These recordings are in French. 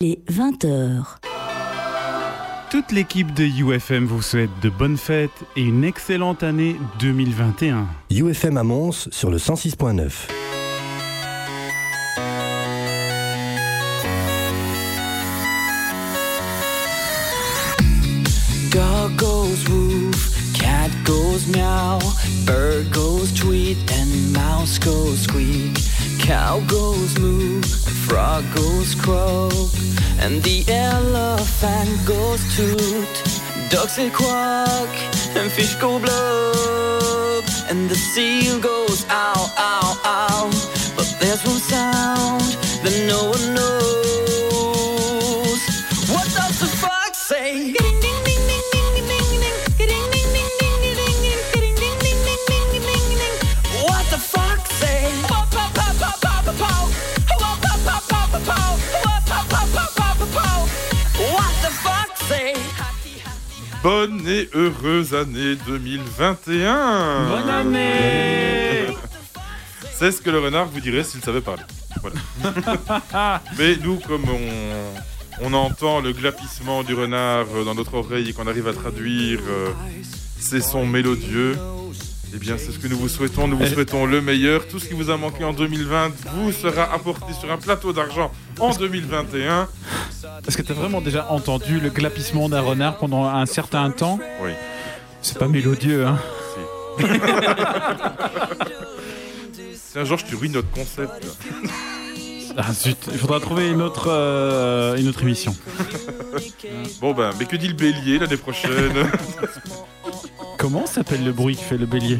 Les 20h. Toute l'équipe de UFM vous souhaite de bonnes fêtes et une excellente année 2021. UFM à Mons sur le 106.9. Dog goes woof, cat goes meow, bird goes tweet, and mouse goes squeak. Cow goes moo, frog goes croak, and the elephant goes toot. Ducks say quack, and fish go blub, and the seal goes ow, ow, ow. But there's one sound that no one knows. Bonne et heureuse année 2021 Bonne année C'est ce que le renard vous dirait s'il savait parler. Voilà. Mais nous, comme on, on entend le glapissement du renard dans notre oreille et qu'on arrive à traduire euh, ces sons mélodieux, eh bien c'est ce que nous vous souhaitons. Nous vous souhaitons le meilleur. Tout ce qui vous a manqué en 2020 vous sera apporté sur un plateau d'argent en 2021. Est-ce que t'as vraiment déjà entendu le glapissement d'un renard pendant un certain temps Oui. C'est pas mélodieux, hein Si. Tiens, Georges, tu ruines notre concept. Ah zut, il faudra trouver une autre, euh, une autre émission. Bon ben, mais que dit le bélier l'année prochaine? Comment s'appelle le bruit qui fait le bélier.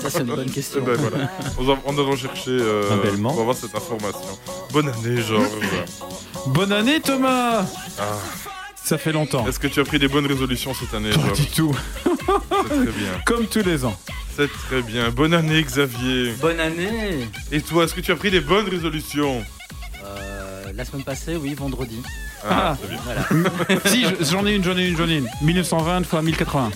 Ça, c'est une bonne question. Eh ben, voilà. On va, on va chercher euh, Un pour avoir cette information. Bonne année, Georges. Bonne année Thomas Ah. Ça fait longtemps. Est-ce que tu as pris des bonnes résolutions cette année, Pas Georges du tout. C'est très bien. Comme tous les ans. C'est très bien. Bonne année, Xavier. Bonne année Et toi, est-ce que tu as pris des bonnes résolutions Euh, La semaine passée, oui, vendredi. Ah, très bien. Voilà. si, je- j'en ai une, j'en ai une, j'en ai une. 1920 fois 1080.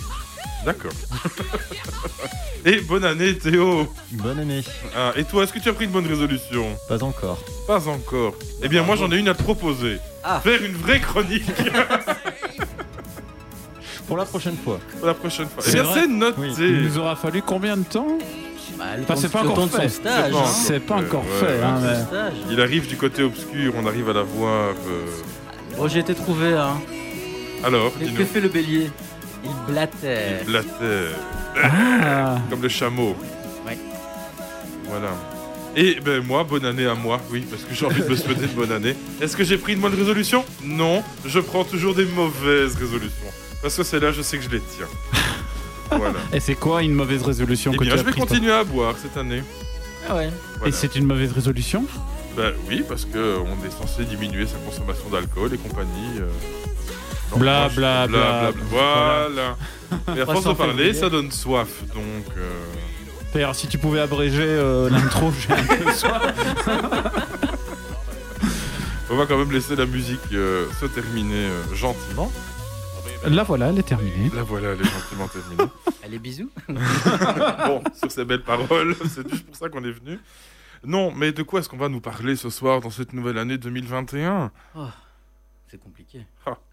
D'accord. Et bonne année, Théo. Bonne année. Ah, et toi, est-ce que tu as pris une bonne résolution Pas encore. Pas encore. Eh bien, moi, j'en ai une à te proposer. Ah. Faire une vraie chronique Pour la prochaine fois. pour la prochaine fois. Eh C'est bien, c'est noté. Oui. Il nous aura fallu combien de temps Bah, Enfin, c'est de- pas le encore temps de fait. stage. C'est pas hein. encore C'est pas Ouais, encore ouais, fait. ouais. hein, mais- stage. Il arrive du côté obscur, on arrive à la voir. euh, Bon, j'ai été trouvé. Hein. Alors, Et que fait le bélier? Il blatère. Il blatère. Ah, Comme le chameau. Ouais. Voilà. Et ben moi, bonne année à moi, oui, parce que j'ai envie de me souhaiter une bonne année. Est-ce que j'ai pris une bonne résolution? Non, je prends toujours des mauvaises résolutions. Parce que celles-là, je sais que je les tiens. voilà. Et c'est quoi une mauvaise résolution Eh que bien, tu as je vais continuer à boire cette année. Ah ouais. Et c'est une mauvaise résolution? Ben oui, parce que on est censé diminuer sa consommation d'alcool et compagnie. euh. Bla, bla, bla, bla. Voilà. Et à force de sans parler, ça donne soif. Donc, euh, D'ailleurs, si tu pouvais abréger euh, l'intro, j'ai un peu soif. on va quand même laisser la musique euh, se terminer euh, gentiment. La voilà, elle est terminée. La voilà, elle est gentiment terminée. Allez, bisous. bon, sur ces belles paroles, c'est juste pour ça qu'on est venu. Non, mais de quoi est-ce qu'on va nous parler ce soir dans cette nouvelle année 2021 C'est compliqué.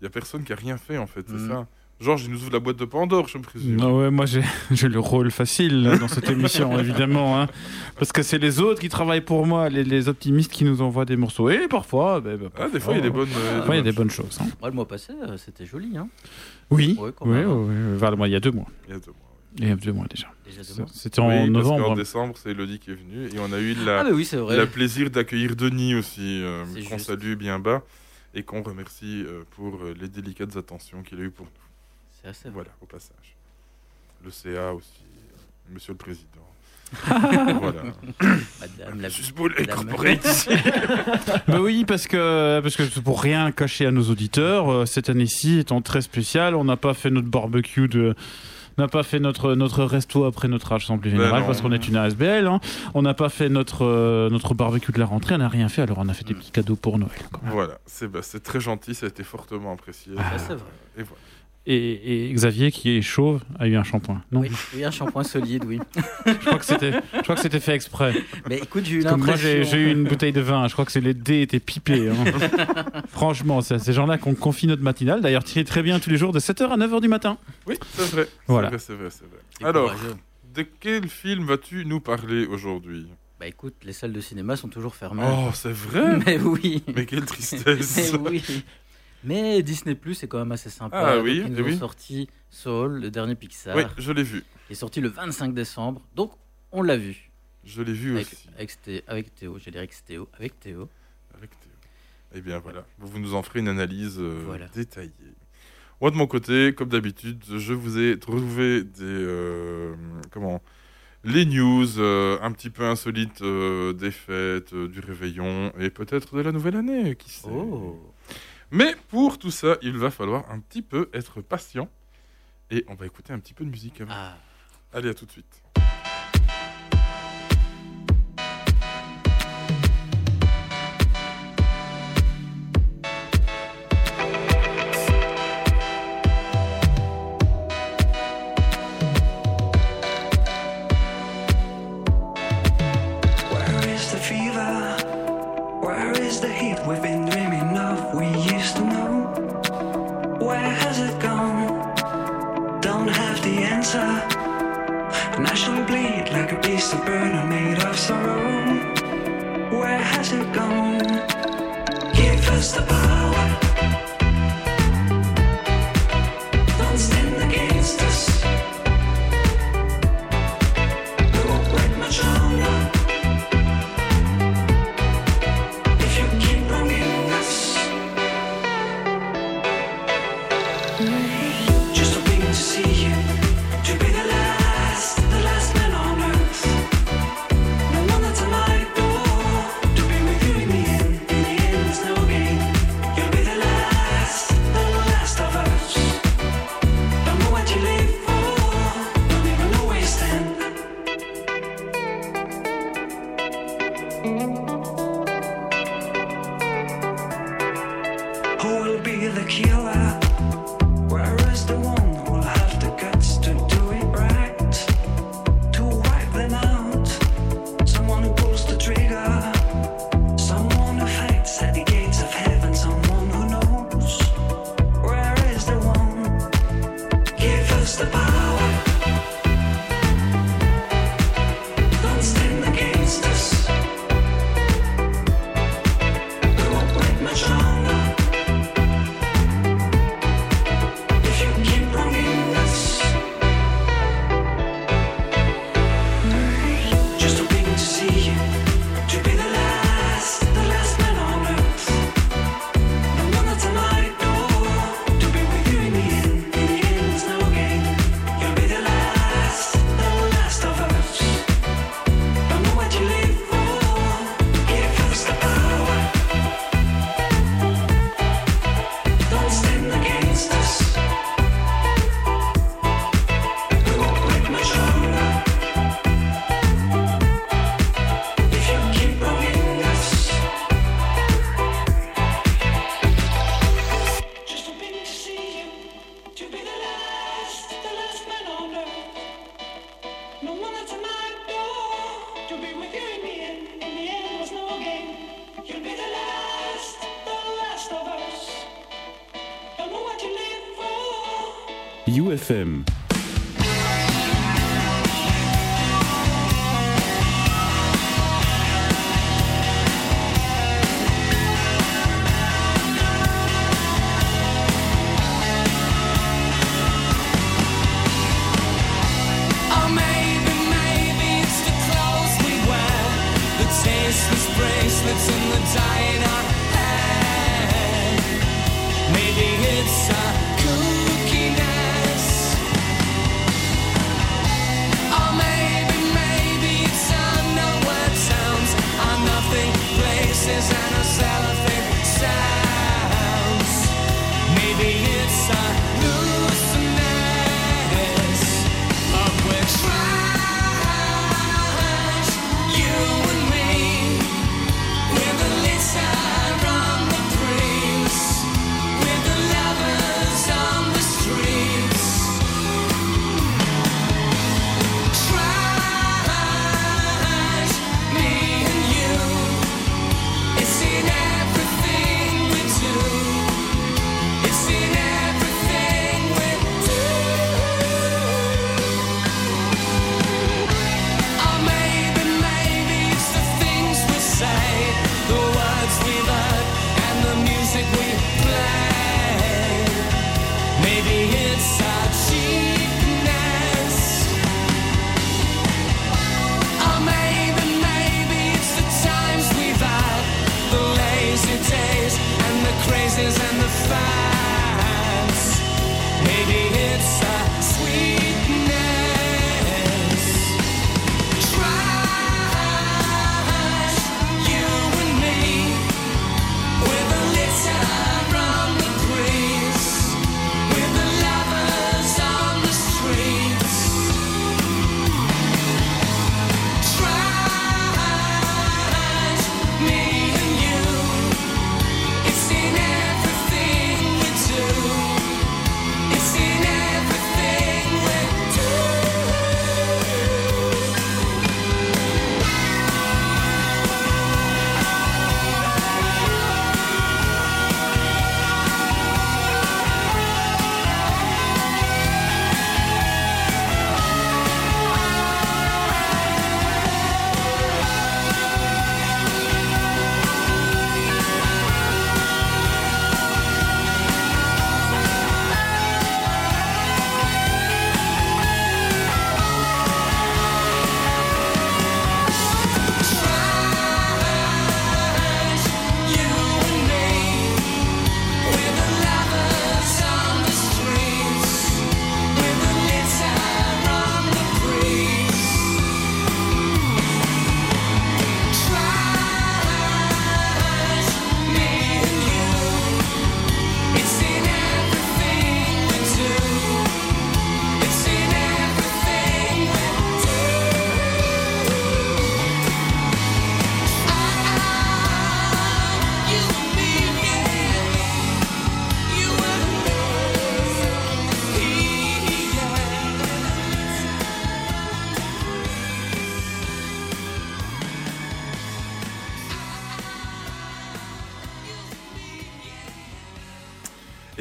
Il y a personne qui a rien fait en fait, c'est Mhm. ça. Georges, il nous ouvre la boîte de Pandore, je me présume. Non, ouais, moi j'ai j'ai le rôle facile là, dans cette émission, évidemment. hein. parce que c'est les autres qui travaillent pour moi, les, les optimistes qui nous envoient des morceaux. Et parfois, ben, ben, Ah, des fois, il y a des bonnes. euh, parfois, il y a des bonnes choses. hein. Ouais, le mois passé, euh, c'était joli. Hein. Oui, Ouais, quand oui, même. oui, oui. Enfin, moi, il y a deux mois. Il y a deux mois. Il y a deux mois déjà. C'était en Oui, parce qu'en novembre. décembre, c'est Elodie qui est venue et on a eu la, Ah, bah oui, c'est vrai. le plaisir d'accueillir Denis aussi, euh, qu'on salue bien bas et qu'on remercie euh, pour euh, les délicates attentions qu'il a eues pour nous. C'est assez. Voilà, au passage. Le CA aussi, euh, monsieur le président. voilà. Madame la. Bah oui, parce que, parce que pour rien cacher à nos auditeurs, euh, cette année-ci étant très spéciale, on n'a pas fait notre barbecue de. On n'a pas fait notre, notre resto après notre assemblée Ben générale non. parce qu'on est une ASBL. hein. On n'a pas fait notre, euh, notre barbecue de la rentrée, on n'a rien fait, alors on a fait des petits cadeaux pour Noël. quand même. Voilà, c'est bah, c'est très gentil, ça a été fortement apprécié. C'est vrai. Et voilà. Et, et Xavier, qui est chauve, a eu un shampoing. Non, Oui, oui, un shampoing solide, oui. je crois que c'était, je crois que c'était fait exprès. Mais écoute, j'ai eu moi, j'ai, eu une bouteille de vin. Je crois que c'est les dés étaient pipés. hein. Franchement, c'est à ces gens-là qu'on confie notre matinale. D'ailleurs, tiré très bien tous les jours de 7h à 9h du matin. Oui, c'est vrai. Voilà. C'est vrai, c'est vrai, vrai. Alors, courageux. de quel film vas-tu nous parler aujourd'hui? Bah écoute, les salles de cinéma sont toujours fermées. Oh, c'est vrai? Mais oui. Mais quelle tristesse Mais oui. Mais Disney Plus est quand même assez sympa. Ah Donc, oui, ils eh ont oui. sorti Soul, le dernier Pixar, Oui, je l'ai vu. qui est sorti le 25 décembre. Donc on l'a vu Je l'ai vu avec, aussi. avec, Sté- avec Théo. Dit avec Théo. Avec Théo. Avec Théo. Eh bien voilà, vous nous en ferez une analyse euh, Voilà. détaillée. Moi de mon côté, comme d'habitude, je vous ai trouvé des euh, comment les news euh, un petit peu insolites euh, des fêtes, du réveillon et peut-être de la nouvelle année, qui sait. Oh. Mais pour tout ça, il va falloir un petit peu être patient et on va écouter un petit peu de musique avant. Ah. Allez, à tout de suite.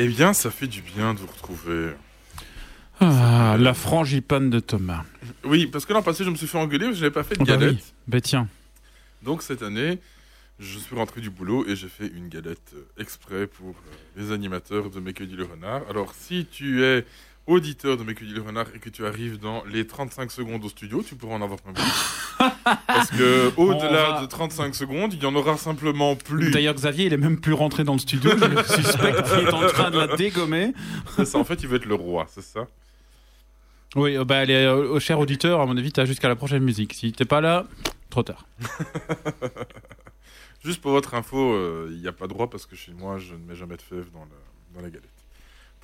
Eh bien, ça fait du bien de vous retrouver. Ah, la frangipane de Thomas. Oui, parce que l'an passé, je me suis fait engueuler parce que je n'avais pas fait de Oh bah galette. oui. Bah tiens. Donc cette année, je suis rentré du boulot et j'ai fait une galette euh, exprès pour euh, les animateurs de Mercredi le Renard. Alors si tu es auditeur de Mercredi le Renard et que tu arrives dans les 35 secondes au studio, tu pourras en avoir un plus. Parce que au-delà va- de 35 secondes, il y en aura simplement plus. D'ailleurs, Xavier, il est même plus rentré dans le studio. Je suspecte qu'il est en train de la dégommer. C'est ça, en fait, il va être le roi, c'est ça Oui, euh, bah, les, euh, au cher auditeur, à mon avis, t'as jusqu'à la prochaine musique. Si t'es pas là, trop tard. Juste pour votre info, euh, il n'y a pas droit parce que chez moi, je ne mets jamais de fève dans la, dans la galette.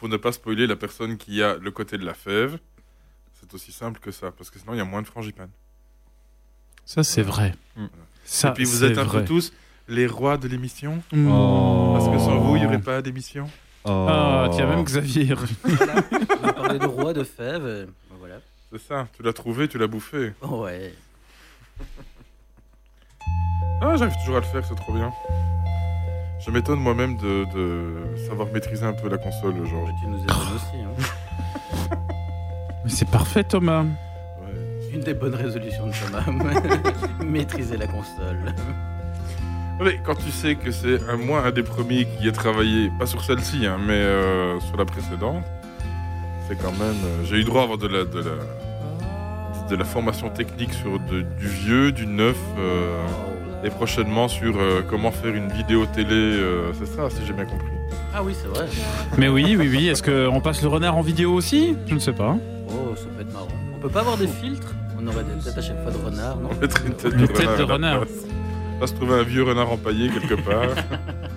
Pour ne pas spoiler la personne qui a le côté de la fève, c'est aussi simple que ça, parce que sinon, il y a moins de frangipane. Ça, c'est vrai. Mm. Ça, Et puis vous êtes un vrai. peu tous les rois de l'émission Oh. Parce que sans vous, il n'y aurait pas d'émission Ah, tiens, même Xavier. On parlé de roi de fèves. euh, ben Voilà. C'est ça, tu l'as trouvé, tu l'as bouffé. Ouais. Ah, j'arrive toujours à le faire, c'est trop bien. Je m'étonne moi-même de, de savoir maîtriser un peu la console, genre. Tu nous étonnes aussi. hein. Mais c'est parfait, Thomas. Ouais. Une des bonnes résolutions de Thomas. Maîtriser la console. Mais quand tu sais que c'est un, moi un des premiers qui a travaillé, pas sur celle-ci, hein, mais euh, sur la précédente, c'est quand même. euh, J'ai eu droit à avoir de la, de la, de la formation technique sur de- du vieux, du neuf, euh, et prochainement sur euh, comment faire une vidéo télé. euh, c'est ça, si j'ai bien compris. Ah oui, c'est vrai. Mais oui, oui, oui. Est-ce qu'on passe le renard en vidéo aussi? Je ne sais pas. Oh, ça peut être marrant. On peut pas avoir des filtres? On aurait des têtes à chaque fois de renard, non? On mettrait une tête Une de tête renard. de à la renard. place. On va se trouver un vieux renard empaillé quelque part.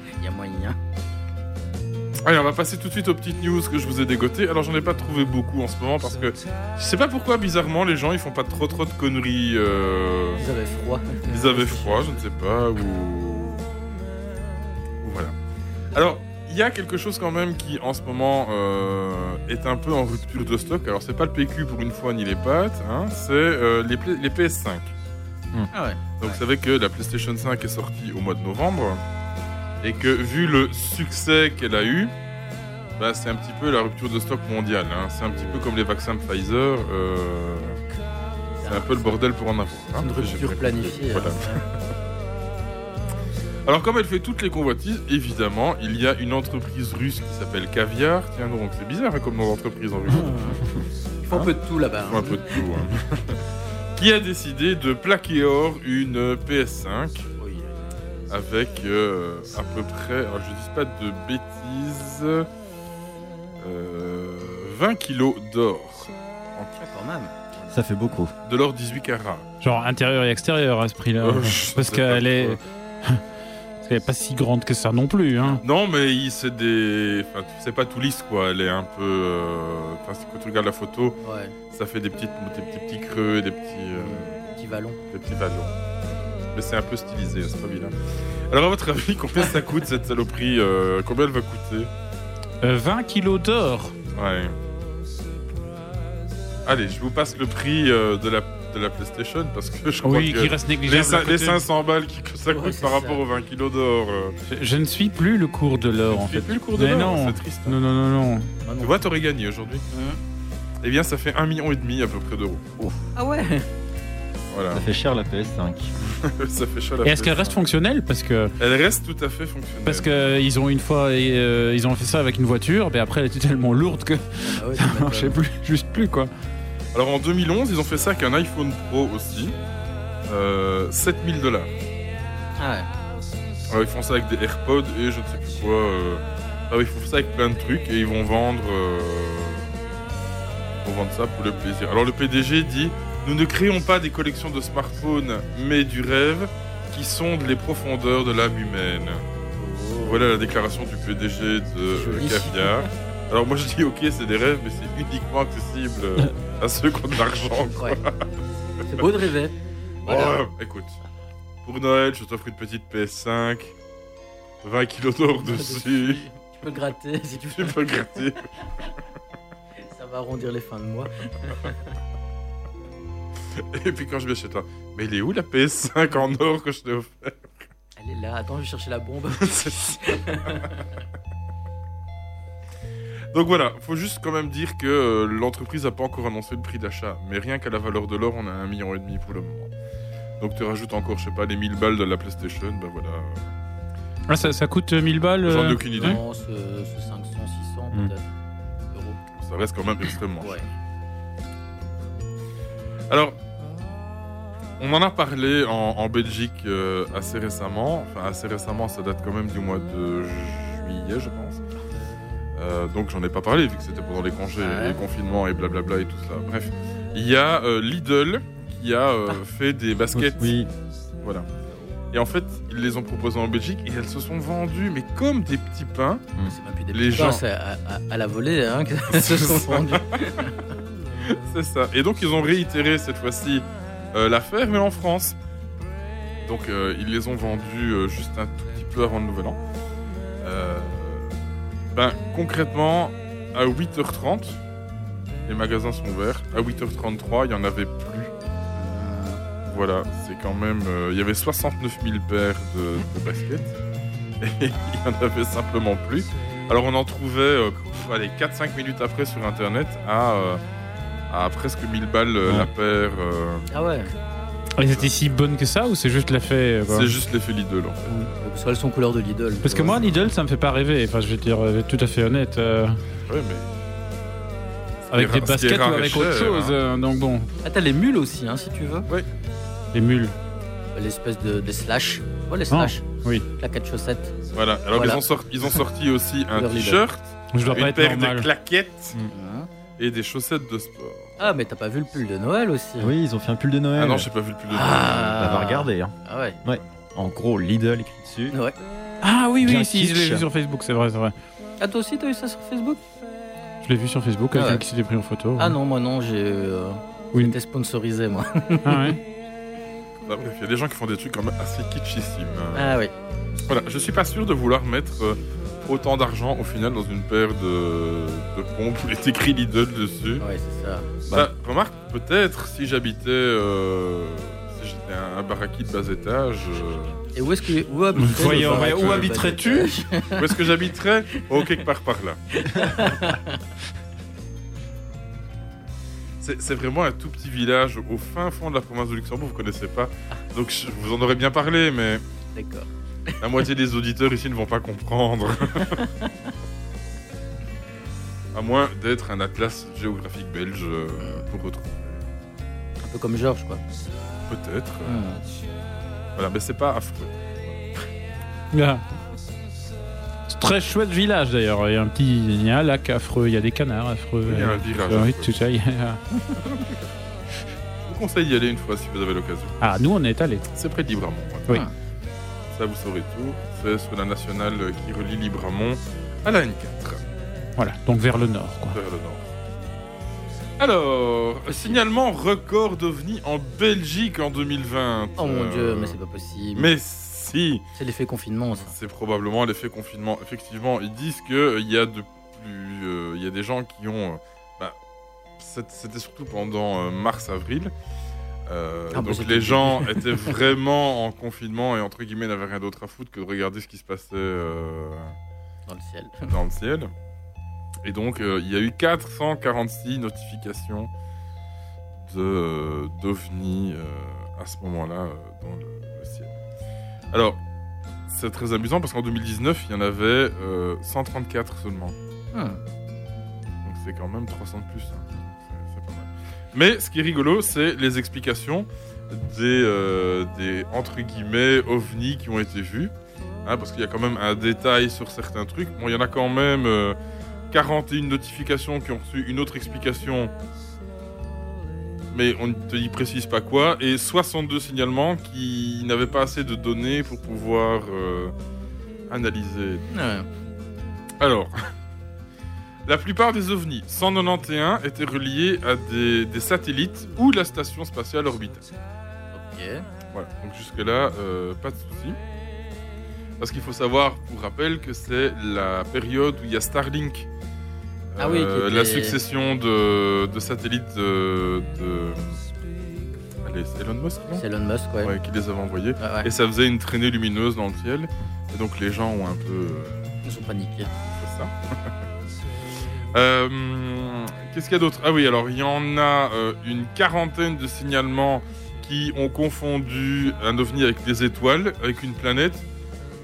Allez, on va passer tout de suite aux petites news que je vous ai dégotées. Alors, j'en ai pas trouvé beaucoup en ce moment parce que je sais pas pourquoi, bizarrement, les gens ils font pas trop trop de conneries. euh, Ils avaient froid. Ils avaient froid, je ne sais pas, ou. voilà. Alors, il y a quelque chose quand même qui, en ce moment, euh, est un peu en rupture de stock. Alors, c'est pas le PQ pour une fois ni les pattes, hein, c'est euh, les PS5. Ah ouais. Donc, vous savez que la PlayStation 5 est sortie au mois de novembre et que, vu le succès qu'elle a eu, bah, c'est un petit peu la rupture de stock mondiale. hein. C'est un petit peu comme les vaccins de Pfizer. euh, c'est un peu le bordel pour en avoir. hein. Une rupture planifiée. Voilà. hein. Alors comme elle fait toutes les convoitises, évidemment, il y a une entreprise russe qui s'appelle Caviar. Tiens donc, c'est bizarre hein, comme nom d'entreprise en Russie. Ils font un peu de tout là-bas. Ils font un peu de tout. qui a décidé de plaquer hors une PS5. Avec euh, à peu près, alors je dis pas de bêtises, euh, 20 kilos d'or. Ah, quand même. Ça fait beaucoup. De l'or 18 carats. Genre intérieur et extérieur à ce prix-là. Oh, parce qu'elle est... trop. parce qu'elle est pas si grande que ça non plus. Hein. Non, mais c'est des. Enfin, c'est pas tout lisse, quoi. Elle est un peu. euh, Enfin, si- quand tu regardes la photo, Ouais, ça fait des, petites, des, petits- petits creux et des petits, euh, des petits vallons. Mais c'est un peu stylisé, c'est pas vilain. Alors, à votre avis, combien ça coûte cette saloperie euh, Combien elle va coûter Euh, 20 kilos d'or. Ouais. Allez, je vous passe le prix euh, de, la, de la PlayStation parce que je crois Oui, que qui reste les, négligeable. cin- à côté. les 500 balles qui- que ça Ouais, coûte par ça. rapport aux 20 kilos d'or. euh, Je, je ne suis plus le cours de l'or, en fait. plus le cours de l'or, non. c'est triste. hein. Non, non, non, non. Ah, non. Tu vois, t'aurais gagné aujourd'hui. Eh bien, ça fait un million et demi à peu près d'euros. Ah ouais Voilà, Ça fait cher la PS5. ça fait la Et est-ce qu'elle PS5. reste fonctionnelle Parce que Elle reste tout à fait fonctionnelle. parce que ils ont une fois euh, ils ont fait ça avec une voiture, mais après elle était tellement lourde que Ah ouais, ça marchait plus, juste plus quoi. Alors en 2011, ils ont fait ça avec un iPhone Pro aussi. Euh, 7000 dollars. Ah ouais. Alors ils font ça avec des AirPods et je ne sais plus quoi. euh, Ah oui, ils font ça avec plein de trucs et ils vont vendre. euh, Ils vont vendre ça pour le plaisir. Alors le PDG dit Nous ne créons pas des collections de smartphones, mais du rêve qui sondent les profondeurs de l'âme humaine. Voilà la déclaration du PDG de euh. Caviar. Alors moi je dis ok c'est des rêves mais c'est uniquement accessible euh, à ceux qui ont de l'argent. C'est beau de rêver. Voilà. Ouais, écoute, pour Noël je t'offre une petite PS5, 20 kilos d'or dessus, Tu peux gratter si tu tu veux. peux le gratter. Ça va arrondir les fins de mois. Et puis quand je viens chez toi, mais il est où la PS5 en or que je t'ai offert? Elle est là. Attends, je vais chercher la bombe. Donc voilà, faut juste quand même dire que euh, l'entreprise n'a pas encore annoncé le prix d'achat, mais rien qu'à la valeur de l'or, on a un million et demi pour le moment. Donc tu rajoutes encore, je sais pas, les 1000 balles de la PlayStation, ben voilà. Ah, ça, ça coûte 1000 balles. J'en ai euh, aucune idée. Non, c'est c'est 500, 600 Hmm. peut-être. Euros. Ça reste quand même extrêmement cher. Ouais. Alors, on en a parlé en, en Belgique euh, assez récemment. Enfin, assez récemment, ça date quand même du mois de juillet, je pense. Euh, donc, j'en ai pas parlé vu que c'était pendant les congés, Ouais. les confinements et blablabla et tout ça. Bref, il y a euh, Lidl qui a euh, fait des baskets. Oui, Voilà. Et en fait, ils les ont proposées en Belgique et elles se sont vendues, mais comme des petits pains. C'est même plus des Les gens- c'est à, à- à la volée hein, que se sont vendus. C'est ça. Et donc ils ont réitéré cette fois-ci euh, l'affaire, mais en France. Donc euh, ils les ont vendus euh, juste un petit peu avant le Nouvel An. Ben concrètement, à 8h30, les magasins sont ouverts. À 8h33, il y en avait plus. Voilà, c'est quand même. il y avait 69 000 paires de, baskets. Et il y en avait simplement plus. Alors on en trouvait euh, allez, 4-5 minutes après sur internet à, à presque 1000 balles euh, Ouais. la paire. euh, Ah ouais. Elles étaient si bonnes que ça ou c'est juste l'effet euh, c'est juste l'effet Lidl en fait. Parce qu'elles sont couleur de Lidl. Parce que moi, Lidl, ça me fait pas rêver. Enfin, je vais dire tout à fait honnête. euh, Ouais, mais. avec des baskets ou avec cher, autre chose. hein. euh, donc bon, Ah, t'as les mules aussi, hein, si tu veux. les mules. L'espèce de des slash. Ouais, les Ah, slash. oui. Claquettes chaussettes. Voilà. Alors Voilà. Ils, ont sorti, ils ont sorti aussi un t-shirt, Je dois pas une être paire normal. de claquettes Hein. Et des chaussettes de sport. Ah, mais t'as pas vu le pull de Noël aussi oui, ils ont fait un pull de Noël. Ah non, j'ai pas vu le plus de Ah. On va regarder. Hein. Ah ouais. En gros, Lidl écrit dessus. Ouais. Ah oui, Bien oui, si, je l'ai vu sur Facebook, c'est vrai, c'est vrai. Ah, toi aussi, t'as eu ça sur Facebook? Je l'ai vu sur Facebook, Ah quelqu'un ouais. qui s'était pris en photo. Ah non, moi non, j'ai. Euh... Oui. J'étais sponsorisé, moi. Ah ouais. Ah, bref, il y a des gens qui font des trucs quand même assez kitschissimes. Ah oui. Voilà, je suis pas sûr de vouloir mettre euh, autant d'argent au final dans une paire de, de pompes où il est écrit Lidl dessus. Ouais, c'est ça. Bah, remarque, peut-être si j'habitais. euh, si j'étais un, un baraki de bas étage. euh, Et où est-ce que. Où, habiterais Voyons, le ouais, baraque, où habiterais-tu où est-ce que j'habiterais? Oh, quelque part par là. C'est c'est vraiment un tout petit village au fin fond de la province de Luxembourg, vous connaissez pas. Donc je vous en aurais bien parlé, mais D'accord. la moitié des auditeurs ici ne vont pas comprendre. à moins d'être un atlas géographique belge euh, pour retrouver. Un peu comme Georges, quoi. Peut-être. euh, Hmm. Voilà, mais c'est pas affreux. Ah. C'est Très chouette village d'ailleurs. Il y a un petit, il y a un lac affreux, il y a des canards affreux. Il y a un virage Oui, affreux. tout ça. il y a- Je vous conseille d'y aller une fois si vous avez l'occasion. Ah, nous on est allés. C'est près de Libramont. Oui. Ah. Ça, vous saurez tout. C'est sur la nationale qui relie Libramont à la N4, Voilà, donc vers le nord. Quoi. vers le nord. Alors, signalement record d'OVNI en Belgique en 2020. Oh mon Euh, dieu, mais c'est pas possible. Mais si C'est l'effet confinement, ça. C'est probablement l'effet confinement. Effectivement, ils disent qu'il y a de plus, euh, il y a des gens qui ont, euh, bah, c'était surtout pendant euh, mars-avril. Euh, Ah, bah, donc les le gens étaient vraiment en confinement et entre guillemets n'avaient rien d'autre à foutre que de regarder ce qui se passait euh, Dans le ciel. dans le ciel. Et donc euh, il y a eu 446 notifications de d'ovnis à ce moment-là dans le, le ciel. Alors c'est très amusant parce qu'en 2019 il y en avait euh, 134 seulement. Hmm. Donc c'est quand même 300 de plus. hein. Mais ce qui est rigolo, c'est les explications des, euh, des entre guillemets ovnis qui ont été vus. Hein, parce qu'il y a quand même un détail sur certains trucs. Bon, il y en a quand même euh, 41 notifications qui ont reçu une autre explication. Mais on ne te y précise pas quoi. Et 62 signalements qui n'avaient pas assez de données pour pouvoir euh, analyser Ouais. alors, la plupart des ovnis, 191, étaient reliés à des, des satellites ou la station spatiale orbitale. Ok. Voilà, donc jusque-là, euh, pas de souci. Parce qu'il faut savoir, pour rappel, que c'est la période où il y a Starlink. Ah oui, Euh, était- La succession de, de satellites de, de- Allez, c'est Elon Musk, non? C'est Elon Musk, ouais. Ouais, qui les avait envoyés. Ouais. Et ça faisait une traînée lumineuse dans le ciel. Et donc les gens ont un peu... euh, Ils sont paniqués. c'est ça. Euh, Qu'est-ce qu'il y a d'autre? Ah oui, alors il y en a euh, une quarantaine de signalements qui ont confondu un ovni avec des étoiles, avec une planète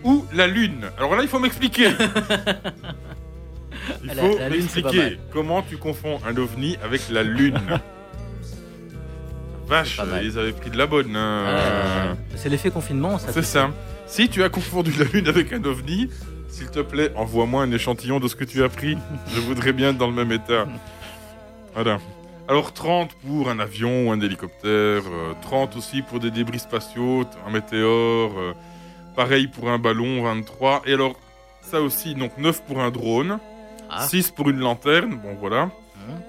ou la Lune. Alors là, il faut m'expliquer. il La- faut la Lune, m'expliquer comment tu confonds un ovni avec la Lune. Vache, ils avaient pris de la bonne. hein. Euh, c'est l'effet confinement, ça. C'est ça. Si tu as confondu la Lune avec un ovni, s'il te plaît, envoie-moi un échantillon de ce que tu as pris. Je voudrais bien être dans le même état. Voilà. Alors 30 pour un avion ou un hélicoptère, euh, 30 aussi pour des débris spatiaux, un météore, euh, pareil pour un ballon, 23. Et alors, ça aussi, donc 9 pour un drone, Ah. 6 pour une lanterne, bon voilà. Hum.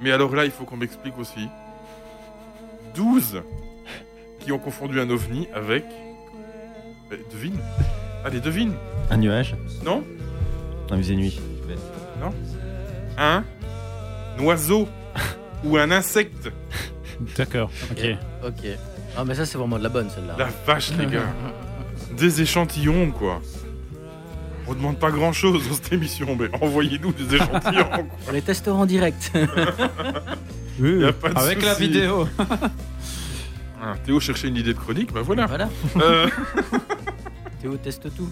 Mais alors là, il faut qu'on m'explique aussi. 12 qui ont confondu un ovni avec... Eh, devine Allez, devine Un nuage Non Non, mais c'est nuit. Un oiseau ou un insecte D'accord, ok. Ok. Ah, mais ça, c'est vraiment de la bonne, celle-là. La vache, les gars Des échantillons, quoi On demande pas grand-chose dans cette émission, mais envoyez-nous des échantillons, quoi. On les testera en direct. Oui, Y a pas de Avec la souci. vidéo. Ah, Théo cherchait une idée de chronique, bah voilà voilà. Euh, Théo teste tout.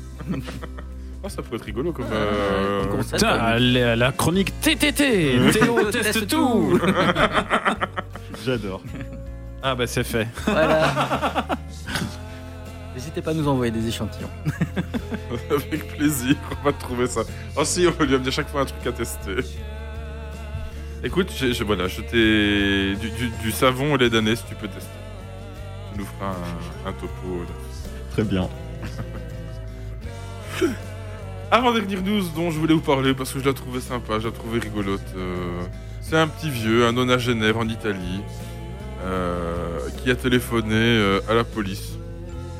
oh, Ça pourrait être rigolo comme... euh, Comme concept, Putain, ouais. la, la chronique TTT. Théo teste tout. J'adore. Ah bah c'est fait. Voilà. N'hésitez pas à nous envoyer des échantillons. Avec plaisir, on va trouver ça. Oh si, on va lui amener chaque fois un truc à tester. Écoute, j'ai- j'ai- voilà, je t'ai... Du, du- du savon et lait d'anès, tu peux tester. Tu nous feras un, un topo. là. Très bien. Avant-dernière news dont je voulais vous parler parce que je la trouvais sympa, je la trouvais rigolote. euh, c'est un petit vieux, un nonagénaire en Italie, euh, qui a téléphoné euh, à la police.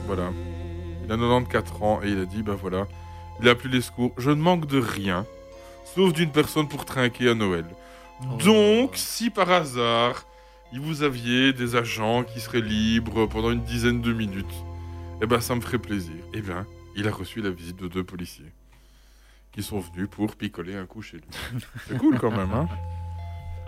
Voilà. Il a 94 ans et il a dit, ben voilà, il a appelé les secours. Je ne manque de rien, sauf d'une personne pour trinquer à Noël. Oh. Donc, si par hasard, il vous aviez des agents qui seraient libres pendant une dizaine de minutes, eh ben ça me ferait plaisir. Eh bien, il a reçu la visite de deux policiers qui sont venus pour picoler un coup chez lui. C'est cool quand même, hein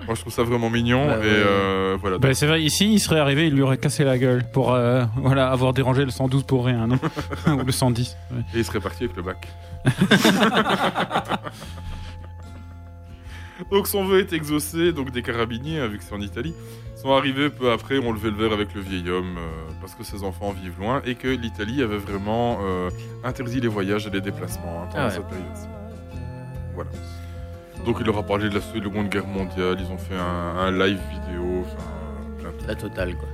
Moi, je trouve ça vraiment mignon Bah et ouais. euh, voilà. Bah, c'est vrai, ici, il serait arrivé, il lui aurait cassé la gueule pour euh, voilà, avoir dérangé le 112 pour rien, non Ou le 110. ouais. Et il serait parti avec le bac. Donc son vœu est exaucé, donc des carabiniers, vu que c'est en Italie, sont arrivés peu après, ont levé le verre avec le vieil homme, euh, parce que ses enfants vivent loin, et que l'Italie avait vraiment euh, interdit les voyages et les déplacements hein, pendant Ah ouais. cette période-ci. Voilà. Donc il leur a parlé de la Seconde Guerre mondiale, ils ont fait un, un live vidéo, enfin plein de trucs. La totale, quoi.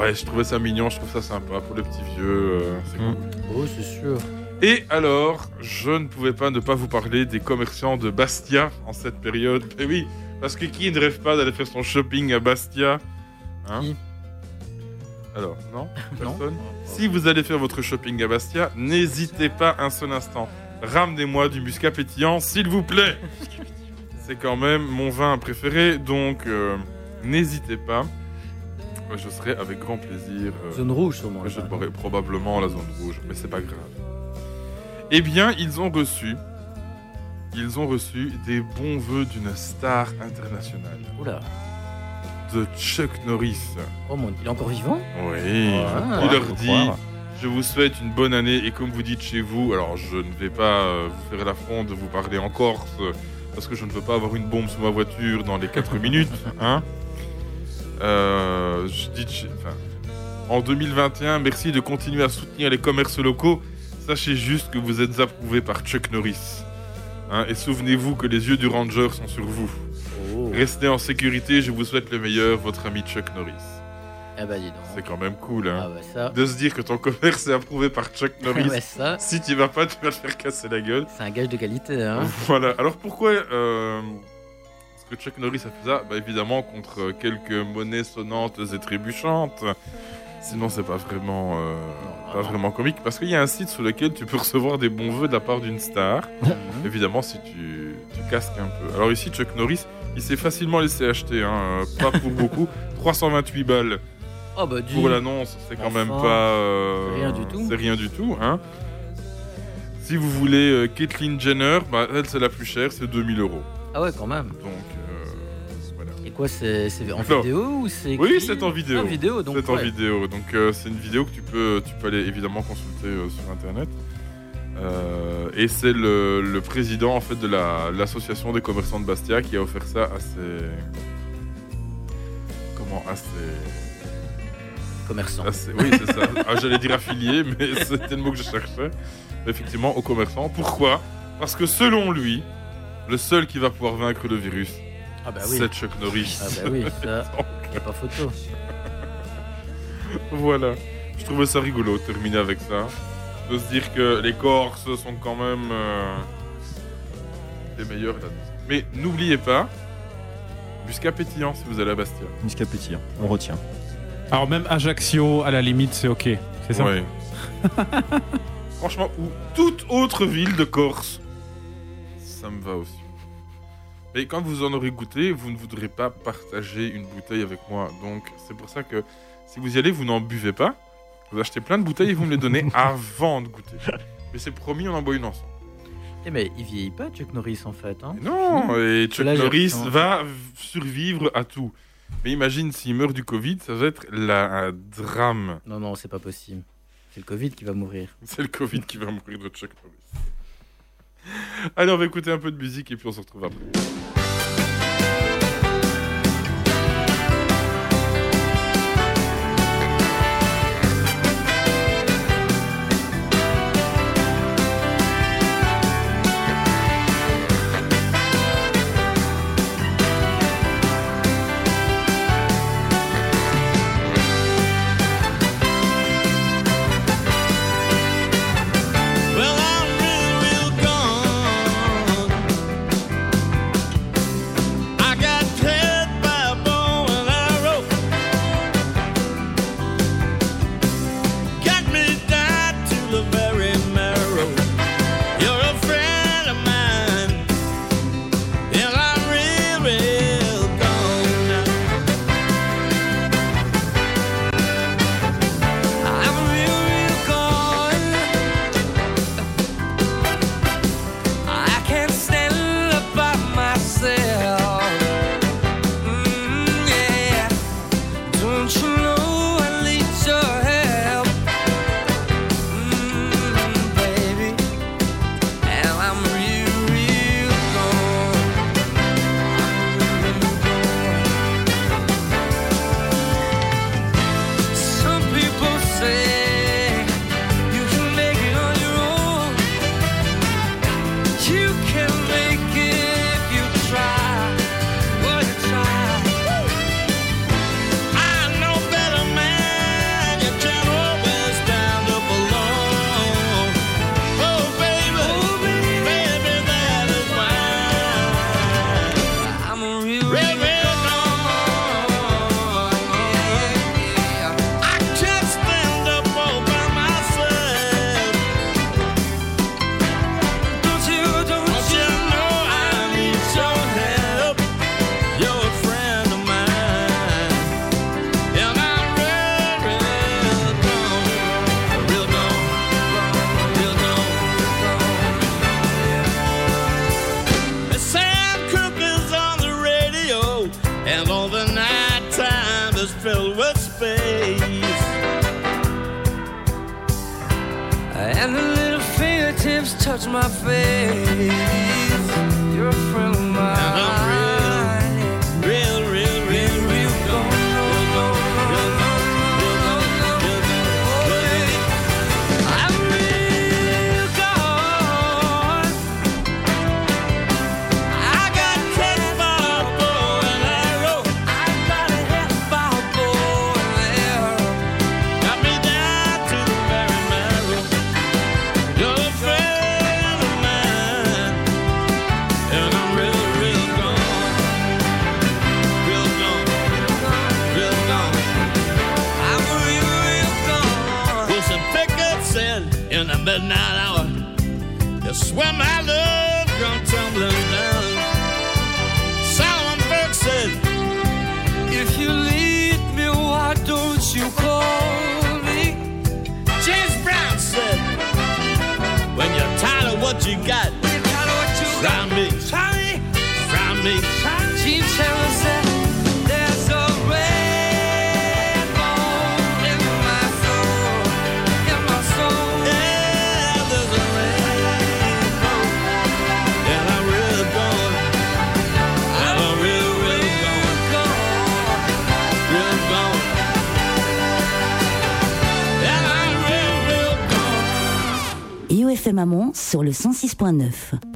Ouais, je trouvais ça mignon, je trouve ça sympa pour les petits vieux, euh, c'est Mm. cool. Oh, c'est sûr. Et alors, je ne pouvais pas ne pas vous parler des commerçants de Bastia en cette période. Et oui, parce que qui ne rêve pas d'aller faire son shopping à Bastia Hein Alors, non Non. Personne Si vous allez faire votre shopping à Bastia, n'hésitez pas un seul instant. Ramenez-moi du muscat pétillant, s'il vous plaît. C'est quand même mon vin préféré, donc euh, n'hésitez pas. Je serai avec grand plaisir. euh, Zone rouge, sûrement. je boirai probablement la zone rouge, mais c'est pas grave. Eh bien, ils ont reçu, ils ont reçu des bons voeux d'une star internationale, Oula. de Chuck Norris. Oh mon, il est encore vivant? Oui. Ah. il leur dit, croire. je vous souhaite une bonne année et comme vous dites chez vous, alors je ne vais pas euh, vous faire l'affront de vous parler en Corse parce que je ne veux pas avoir une bombe sous ma voiture dans les 4 minutes, hein. Euh, je dis, chez- enfin, en 2021, merci de continuer à soutenir les commerces locaux. Sachez juste que vous êtes approuvé par Chuck Norris. Hein, et souvenez-vous que les yeux du ranger sont sur vous. Oh. Restez en sécurité, je vous souhaite le meilleur, votre ami Chuck Norris. Eh bah, dis C'est donc. quand même cool, hein Ah, bah, ça. de se dire que ton commerce est approuvé par Chuck Norris. ouais, ça, Si tu vas pas, tu vas te faire casser la gueule. c'est un gage de qualité, hein. Voilà. Alors pourquoi euh, est-ce que Chuck Norris a fait ça? Bah évidemment contre quelques monnaies sonnantes et trébuchantes. Sinon c'est pas vraiment euh, Non, pas vraiment comique parce qu'il y a un site sur lequel tu peux recevoir des bons vœux de la part d'une star. Mhm. Évidemment si tu, tu casques un peu. Alors ici Chuck Norris, il s'est facilement laissé acheter, hein, euh, pas pour beaucoup, 328 balles. Oh, bah, dis. Pour l'annonce, c'est quand même pas. euh, rien du tout. C'est rien du tout, hein. Si vous voulez euh, Caitlyn Jenner, bah, elle c'est la plus chère, c'est 2000 euros. Ah, ouais, quand même. Donc euh, quoi, c'est en Non. vidéo ou c'est. Oui, c'est en vidéo. Ah, vidéo, donc. C'est en vidéo, donc euh, c'est une vidéo que tu peux, tu peux aller évidemment consulter euh, sur internet. Euh, et c'est le, le président en fait de la- l'association des commerçants de Bastia qui a offert ça à ses comment à ses Commerçant. C'est- oui, c'est ça. Ah, J'allais dire affilié, mais c'était le mot que je cherchais. Effectivement, aux commerçants. Pourquoi? Parce que selon lui, le seul qui va pouvoir vaincre le virus, Ah, bah oui. c'est Chuck Norris. Ah, bah oui, ça. Donc, a pas photo. voilà. Je trouvais ça rigolo de terminer avec ça. De se dire que les Corses sont quand même euh, les meilleurs là Mais n'oubliez pas, Muscat pétillant si vous allez à Bastia. Muscat pétillant, on retient. Alors même Ajaccio, à la limite, c'est ok. C'est ça? Ouais. Franchement, ou toute autre ville de Corse, ça me va aussi. Mais quand vous en aurez goûté, vous ne voudrez pas partager une bouteille avec moi. Donc c'est pour ça que si vous y allez, vous n'en buvez pas. Vous achetez plein de bouteilles et vous me les donnez avant de goûter. Mais c'est promis, on en boit une ensemble. Eh, mais il vieillit pas, Chuck Norris, en fait. Hein. Non, et Chuck Là, Norris va survivre à tout. Mais imagine s'il meurt du Covid, ça va être la un drame. Non, non, c'est pas possible. C'est le Covid qui va mourir. C'est le Covid qui va mourir de Chuck Norris. Allez, on va écouter un peu de musique et puis on se retrouve après. Sur le 106.9.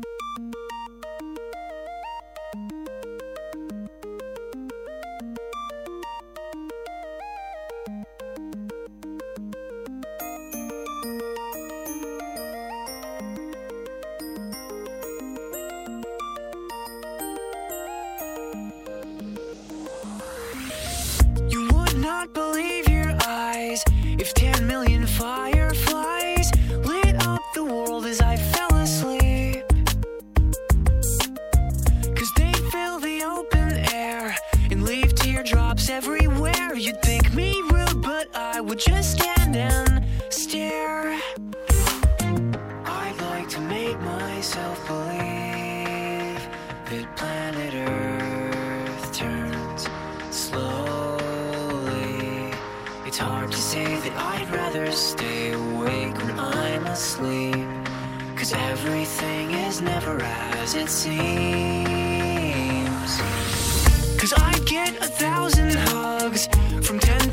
stupid planet Earth turns slowly. It's hard to say that I'd rather stay awake when I'm asleep. Cause everything is never as it seems. Cause I get a thousand hugs from ten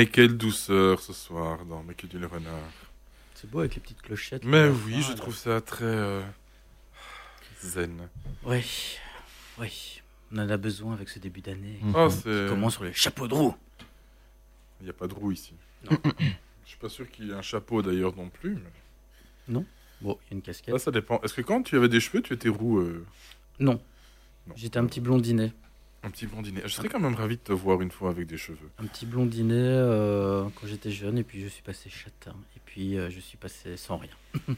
Mais quelle douceur ce soir dans Mais que du le renard. C'est beau avec les petites clochettes. Mais là. oui, je trouve ça très euh, zen. Oui, oui. On en a besoin avec ce début d'année. Qui commence sur le chapeau de roue. Il n'y a pas de roue ici. Non. Je suis pas sûr qu'il y ait un chapeau d'ailleurs non plus. mais- Bon, il y a une casquette. Ça, ça dépend. Est-ce que quand tu avais des cheveux, tu étais roux euh, Non. Non. J'étais un petit blondinet. Un petit blondinet. Je serais quand même ravi de te voir une fois avec des cheveux. Un petit blondinet euh, quand j'étais jeune, et puis je suis passé châtain. Et puis euh, je suis passé sans rien.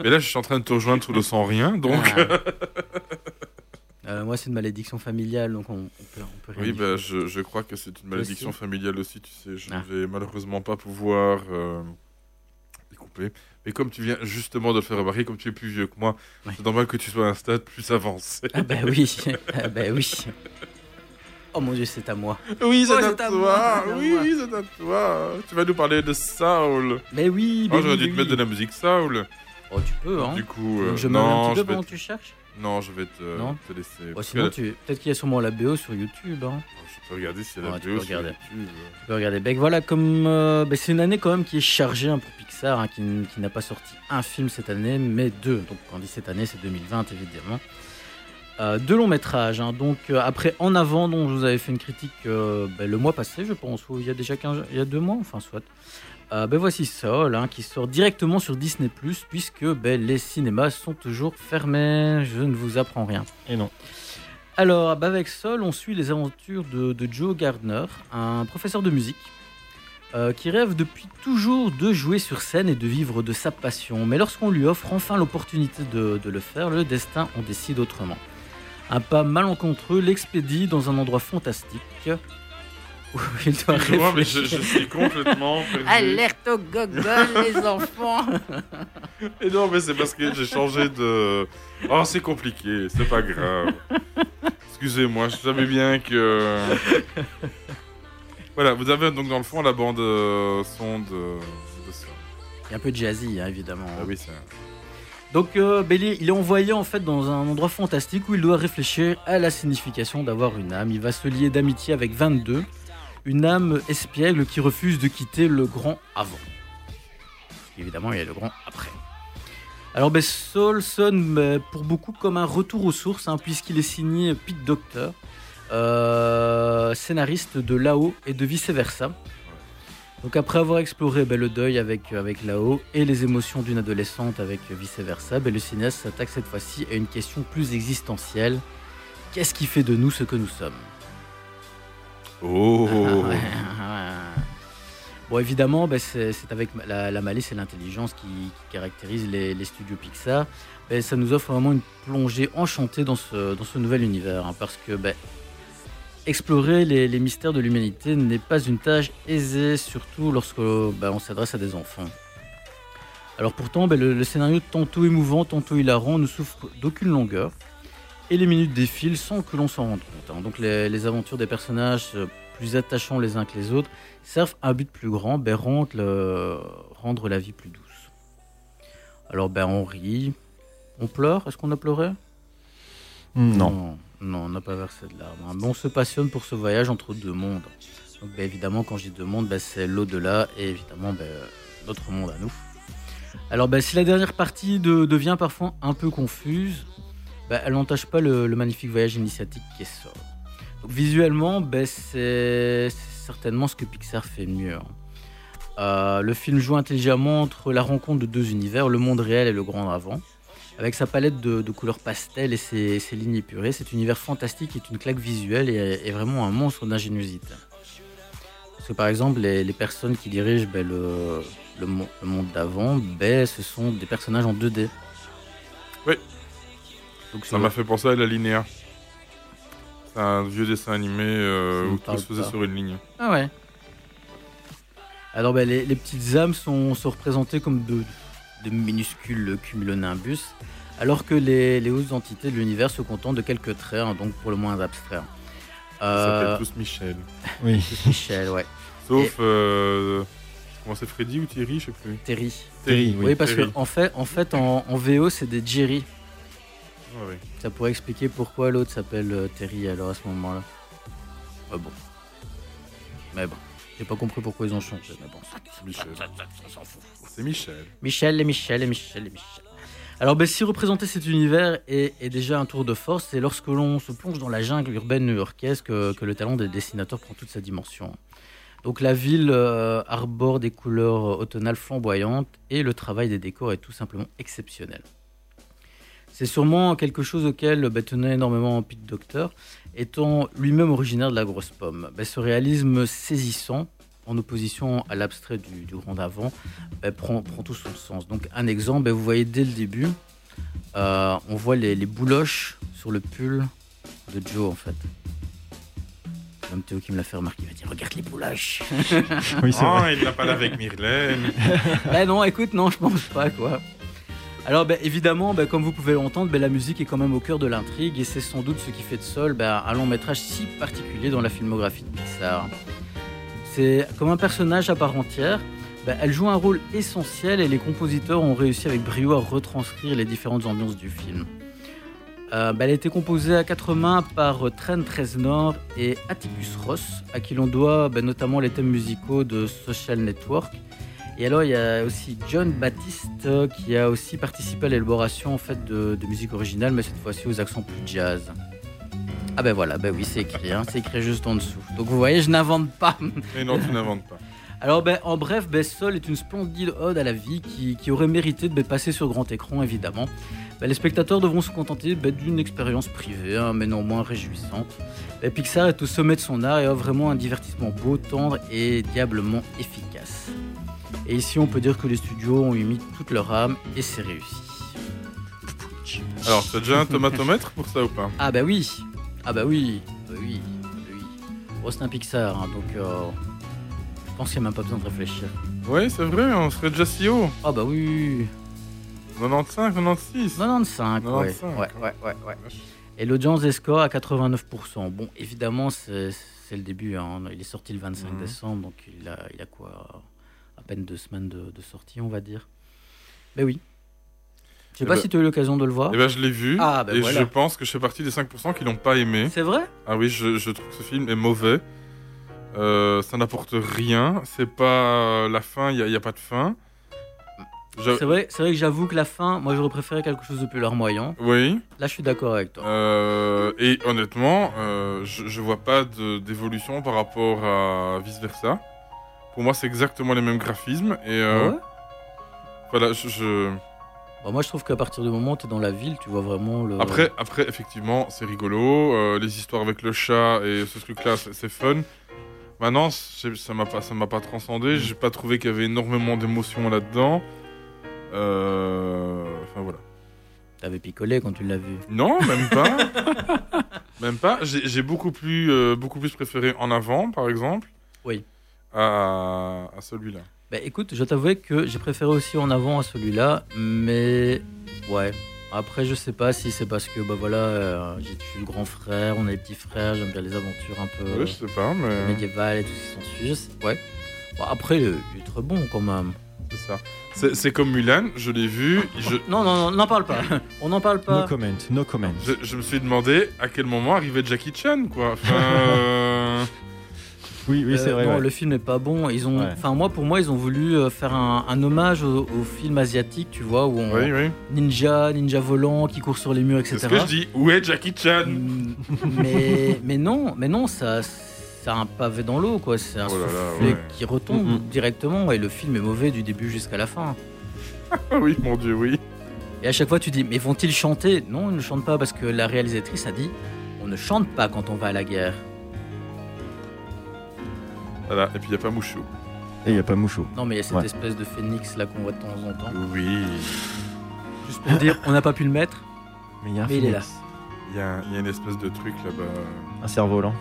Mais là, je suis en train de te rejoindre sous le sans rien, donc. Ah. Euh, moi, c'est une malédiction familiale, donc on, on peut, on peut rien Oui, bah, je, je crois que c'est une malédiction aussi. familiale aussi, tu sais. Je Ah. ne vais malheureusement pas pouvoir Mais comme tu viens justement de le faire remarquer, comme tu es plus vieux que moi, Oui. c'est normal que tu sois à un stade plus avancé. Ah bah oui, ah bah oui. Oh mon dieu, c'est à moi. Oui, c'est Oh, à toi. moi, Oui, c'est à toi. Tu vas nous parler de Soul. Mais oui, mais Oh, j'aurais oui, dû te mettre de la musique Soul. Oh, tu peux, hein. Du coup, euh, je me mets un non, petit peu pendant tu cherches. Non, je vais te, Non. te laisser. Oh, Parce sinon, tu... peut-être qu'il y a sûrement la BO sur YouTube. Hein. Je peux regarder s'il y a la Ouais, tu vidéo peux sur regarder. YouTube. Tu peux regarder Beck. Voilà, comme euh, bah, c'est une année quand même qui est chargée hein, pour Pixar, hein, qui, n- qui n'a pas sorti un film cette année, mais deux. Donc quand on dit cette année, c'est 2020 évidemment. Euh, deux longs métrages. hein. Donc euh, après En avant, dont je vous avais fait une critique euh, bah, le mois passé, je pense, ou il y a déjà 15, il y a deux mois, enfin soit. Euh, ben voici Sol, hein, qui sort directement sur Disney+, puisque ben, les cinémas sont toujours fermés. Je ne vous apprends rien. Et non. Alors, avec Sol, on suit les aventures de, de Joe Gardner, un professeur de musique euh, qui rêve depuis toujours de jouer sur scène et de vivre de sa passion. Mais lorsqu'on lui offre enfin l'opportunité de, de le faire, le destin en décide autrement. Un pas malencontreux l'expédie dans un endroit fantastique où il doit Excuse-moi, mais je, réfléchir. je suis complètement perdu. Alerte au gogol, les enfants Et non, mais c'est parce que j'ai changé de. Oh, c'est compliqué, c'est pas grave. Excusez-moi, je savais bien que. Voilà, vous avez donc dans le fond la bande euh, son de, de ça. Il y a un peu de jazzy, hein, évidemment. Ah oui, c'est. Donc euh, il est- il est envoyé en fait dans un endroit fantastique où il doit réfléchir à la signification d'avoir une âme. Il va se lier d'amitié avec 22, une âme espiègle qui refuse de quitter le grand avant. Évidemment, il y a le grand après. Alors ben, sonne pour beaucoup comme un retour aux sources, hein, puisqu'il est signé Pete Docter, euh, scénariste de Là-haut et de vice-versa. Donc après avoir exploré le deuil avec, Là-haut et les émotions d'une adolescente avec vice-versa, ben, le cinéaste s'attaque cette fois-ci à une question plus existentielle. Qu'est-ce qui fait de nous ce que nous sommes? Oh Ouais, ouais. Bon, évidemment, ben, c'est avec la, malice et l'intelligence qui, caractérisent les, studios Pixar. Ben, ça nous offre vraiment une plongée enchantée dans ce, nouvel univers. hein, parce que ben, explorer les, mystères de l'humanité n'est pas une tâche aisée, surtout lorsque on s'adresse à des enfants. Alors pourtant, le scénario tantôt émouvant, tantôt hilarant ne souffre d'aucune longueur. Et les minutes défilent sans que l'on s'en rende compte. hein. Donc les, les aventures des personnages euh, plus attachants les uns que les autres servent à un but plus grand, ben, rendre, le- rendre la vie plus douce. Alors ben on rit, on pleure, est-ce qu'on a pleuré? Non. non, non, on n'a pas versé de larmes. hein. Mais on se passionne pour ce voyage entre deux mondes. Donc, ben, évidemment, quand je dis deux mondes, ben, c'est l'au-delà et évidemment ben, notre monde à nous. Alors, ben, si la dernière partie de- devient parfois un peu confuse, ben, elle n'entache pas le, magnifique voyage initiatique qui est. Donc, visuellement, ben, c'est certainement ce que Pixar fait mieux. hein. Euh, le film joue intelligemment entre la rencontre de deux univers, le monde réel et le grand avant. Avec sa palette de, couleurs pastel et ses, lignes épurées, cet univers fantastique est une claque visuelle et est vraiment un monstre d'ingéniosité. Parce que par exemple, les, personnes qui dirigent ben, le, le, mo- le monde d'avant, ce sont des personnages en 2D. Oui. Donc, Ça m'a fait penser à la linéa. C'est un vieux dessin animé euh, où tout se faisait pas. sur une ligne. Ah ouais. Alors ben, les, les petites âmes sont, sont représentées comme de, de minuscules cumulonimbus, alors que les, les hautes entités de l'univers se contentent de quelques traits, hein, donc pour le moins abstraits. Ils Euh, s'appellent tous Michel. Oui. Michel, ouais. Sauf. euh, comment c'est Freddy ou Thierry Je sais plus. Terry. Terry, oui. Oui, parce Terry. que en fait, en, fait en, en VO, c'est des Jerry. Ah. Ça pourrait expliquer pourquoi l'autre s'appelle euh, Terry alors à ce moment-là. Ouais, bon. Mais bon, j'ai pas compris pourquoi ils ont changé. Mais bon, ça, Michel. ça, ça, ça s'en fout. C'est Michel. Michel et Michel et Michel et Michel. Alors, ben, si représenter cet univers est, est déjà un tour de force, c'est lorsque l'on se plonge dans la jungle urbaine new-yorkaise que, que le talent des dessinateurs prend toute sa dimension. Donc, la ville euh, arbore des couleurs automnales flamboyantes et le travail des décors est tout simplement exceptionnel. C'est sûrement quelque chose auquel ben, tenait énormément Pete Docter, étant lui-même originaire de la grosse pomme. Ben, ce réalisme saisissant, en opposition à l'abstrait du, du grand avant, ben, prend, prend tout son sens. Donc un exemple, ben, vous voyez dès le début, euh, on voit les, les bouloches sur le pull de Joe en fait. C'est Même Théo qui me l'a fait remarquer, il m'a dit regarde les bouloches. Oui, c'est Ah, vrai. il l'a pas là avec Myrlène. ben non, écoute, non, je pense pas quoi. Alors ben, évidemment, ben, comme vous pouvez l'entendre, ben, la musique est quand même au cœur de l'intrigue et c'est sans doute ce qui fait de Sol un long métrage si particulier dans la filmographie de Pixar. C'est comme un personnage à part entière. elle joue un rôle essentiel et les compositeurs ont réussi avec brio à retranscrire les différentes ambiances du film. Euh, elle a été composée à quatre mains par euh, Trent Reznor et Atticus Ross, à qui l'on doit notamment les thèmes musicaux de Social Network. Et alors, il y a aussi John Baptiste euh, qui a aussi participé à l'élaboration en fait, de, de musique originale, mais cette fois-ci aux accents plus jazz. Ah ben voilà, ben oui, c'est écrit, hein, c'est écrit juste en dessous. Donc vous voyez, je n'invente pas. Mais non, tu n'inventes pas. Alors, ben, en bref, ben, Sol est une splendide ode à la vie qui, qui aurait mérité de ben, passer sur grand écran, évidemment. Ben, les spectateurs devront se contenter ben, d'une expérience privée, hein, mais non moins réjouissante. Pixar est au sommet de son art et offre vraiment un divertissement beau, tendre et diablement efficace. Et ici, on peut dire que les studios ont mis toute leur âme et c'est réussi. Alors, t'as déjà un tomatomètre pour ça ou pas? Ah bah oui Ah bah oui Bah oui Bah oui Bon, c'est un Pixar, hein, donc euh, je pense qu'il n'y a même pas besoin de réfléchir. Oui, c'est vrai, on serait déjà si haut. Ah bah oui 95, 96. 95, ouais. 95, ouais, ouais, ouais, ouais. Et l'audience des scores à 89%. Bon, évidemment, c'est le début. hein. Il est sorti le 25 Mhm. décembre, donc il a, il a quoi? Peine deux semaines de, de sortie, on va dire. Mais oui. Je sais Eh pas ben- si tu as eu l'occasion de le voir. Eh ben, je l'ai vu. Ah, ben et voilà. je pense que je fais partie des 5% qui l'ont pas aimé. C'est vrai? Ah oui, je, je trouve que ce film est mauvais. Euh, ça n'apporte rien. C'est pas la fin, il n'y a, pas de fin. Je- C'est vrai, c'est vrai que j'avoue que la fin, moi j'aurais préféré quelque chose de plus larmoyant. Oui. Là, je suis d'accord avec toi. Euh, et honnêtement, euh, je, je vois pas d'évolution par rapport à vice versa. Pour moi, c'est exactement les mêmes graphismes. Et euh, Ah ouais voilà, je, je- Bah, moi, je trouve qu'à partir du moment où tu es dans la ville, tu vois vraiment le. Après, après, effectivement, c'est rigolo. euh, les histoires avec le chat et ce truc-là, c'est fun. Maintenant, ça m'a pas, ça m'a pas transcendé. J'ai pas trouvé qu'il y avait énormément d'émotions là-dedans. Euh, Enfin voilà. T'avais picolé quand tu l'as vu. Non, même pas. même pas. J'ai j'ai beaucoup plus, euh, beaucoup plus préféré en avant, par exemple. Oui. À, à celui-là. Bah écoute, je t'avouais que j'ai préféré aussi en avant à celui-là, mais ouais. Après, je sais pas si c'est parce que bah voilà, euh, j'ai tué le grand frère, on est les petits frères, j'aime bien les aventures un peu Ouais, je sais pas, mais médiévales et tout ce qui s'ensuit. Ouais. Bon, après, il est il est très bon quand même. c'est ça. C'est c'est comme Mulan. Je l'ai vu. Je, Non, non, non, n'en parle pas. On n'en parle No pas. comment, no comment. je, je me suis demandé à quel moment arrivait Jackie Chan, quoi. Enfin, euh, Oui, oui, c'est Euh, vrai. non, ouais. le film est pas bon. Ils ont, Ouais. enfin moi pour moi ils ont voulu euh, faire un, un hommage au, au film asiatique, tu vois, où on oui, oui. ninja, ninja volant qui court sur les murs, etc. C'est ce que je dis. Où est Jackie Chan? Mm, mais mais non, mais non, ça c'est un pavé dans l'eau quoi. C'est un Oh là là, soufflet ouais. qui retombe Mhm. directement et le film est mauvais du début jusqu'à la fin. Oui, mon Dieu, oui. Et à chaque fois tu dis mais vont-ils chanter? Non, ils ne chantent pas parce que la réalisatrice a dit on ne chante pas quand on va à la guerre. Voilà. Et puis il y a pas Mouchou. Et il n'y a pas Mouchou. Non mais il y a cette Ouais. espèce de phénix là qu'on voit de temps en temps. Oui. Juste pour dire on n'a pas pu le mettre. Mais il y a un Mais il est là. Il y, a, il y a une espèce de truc là-bas. Un cerf-volant.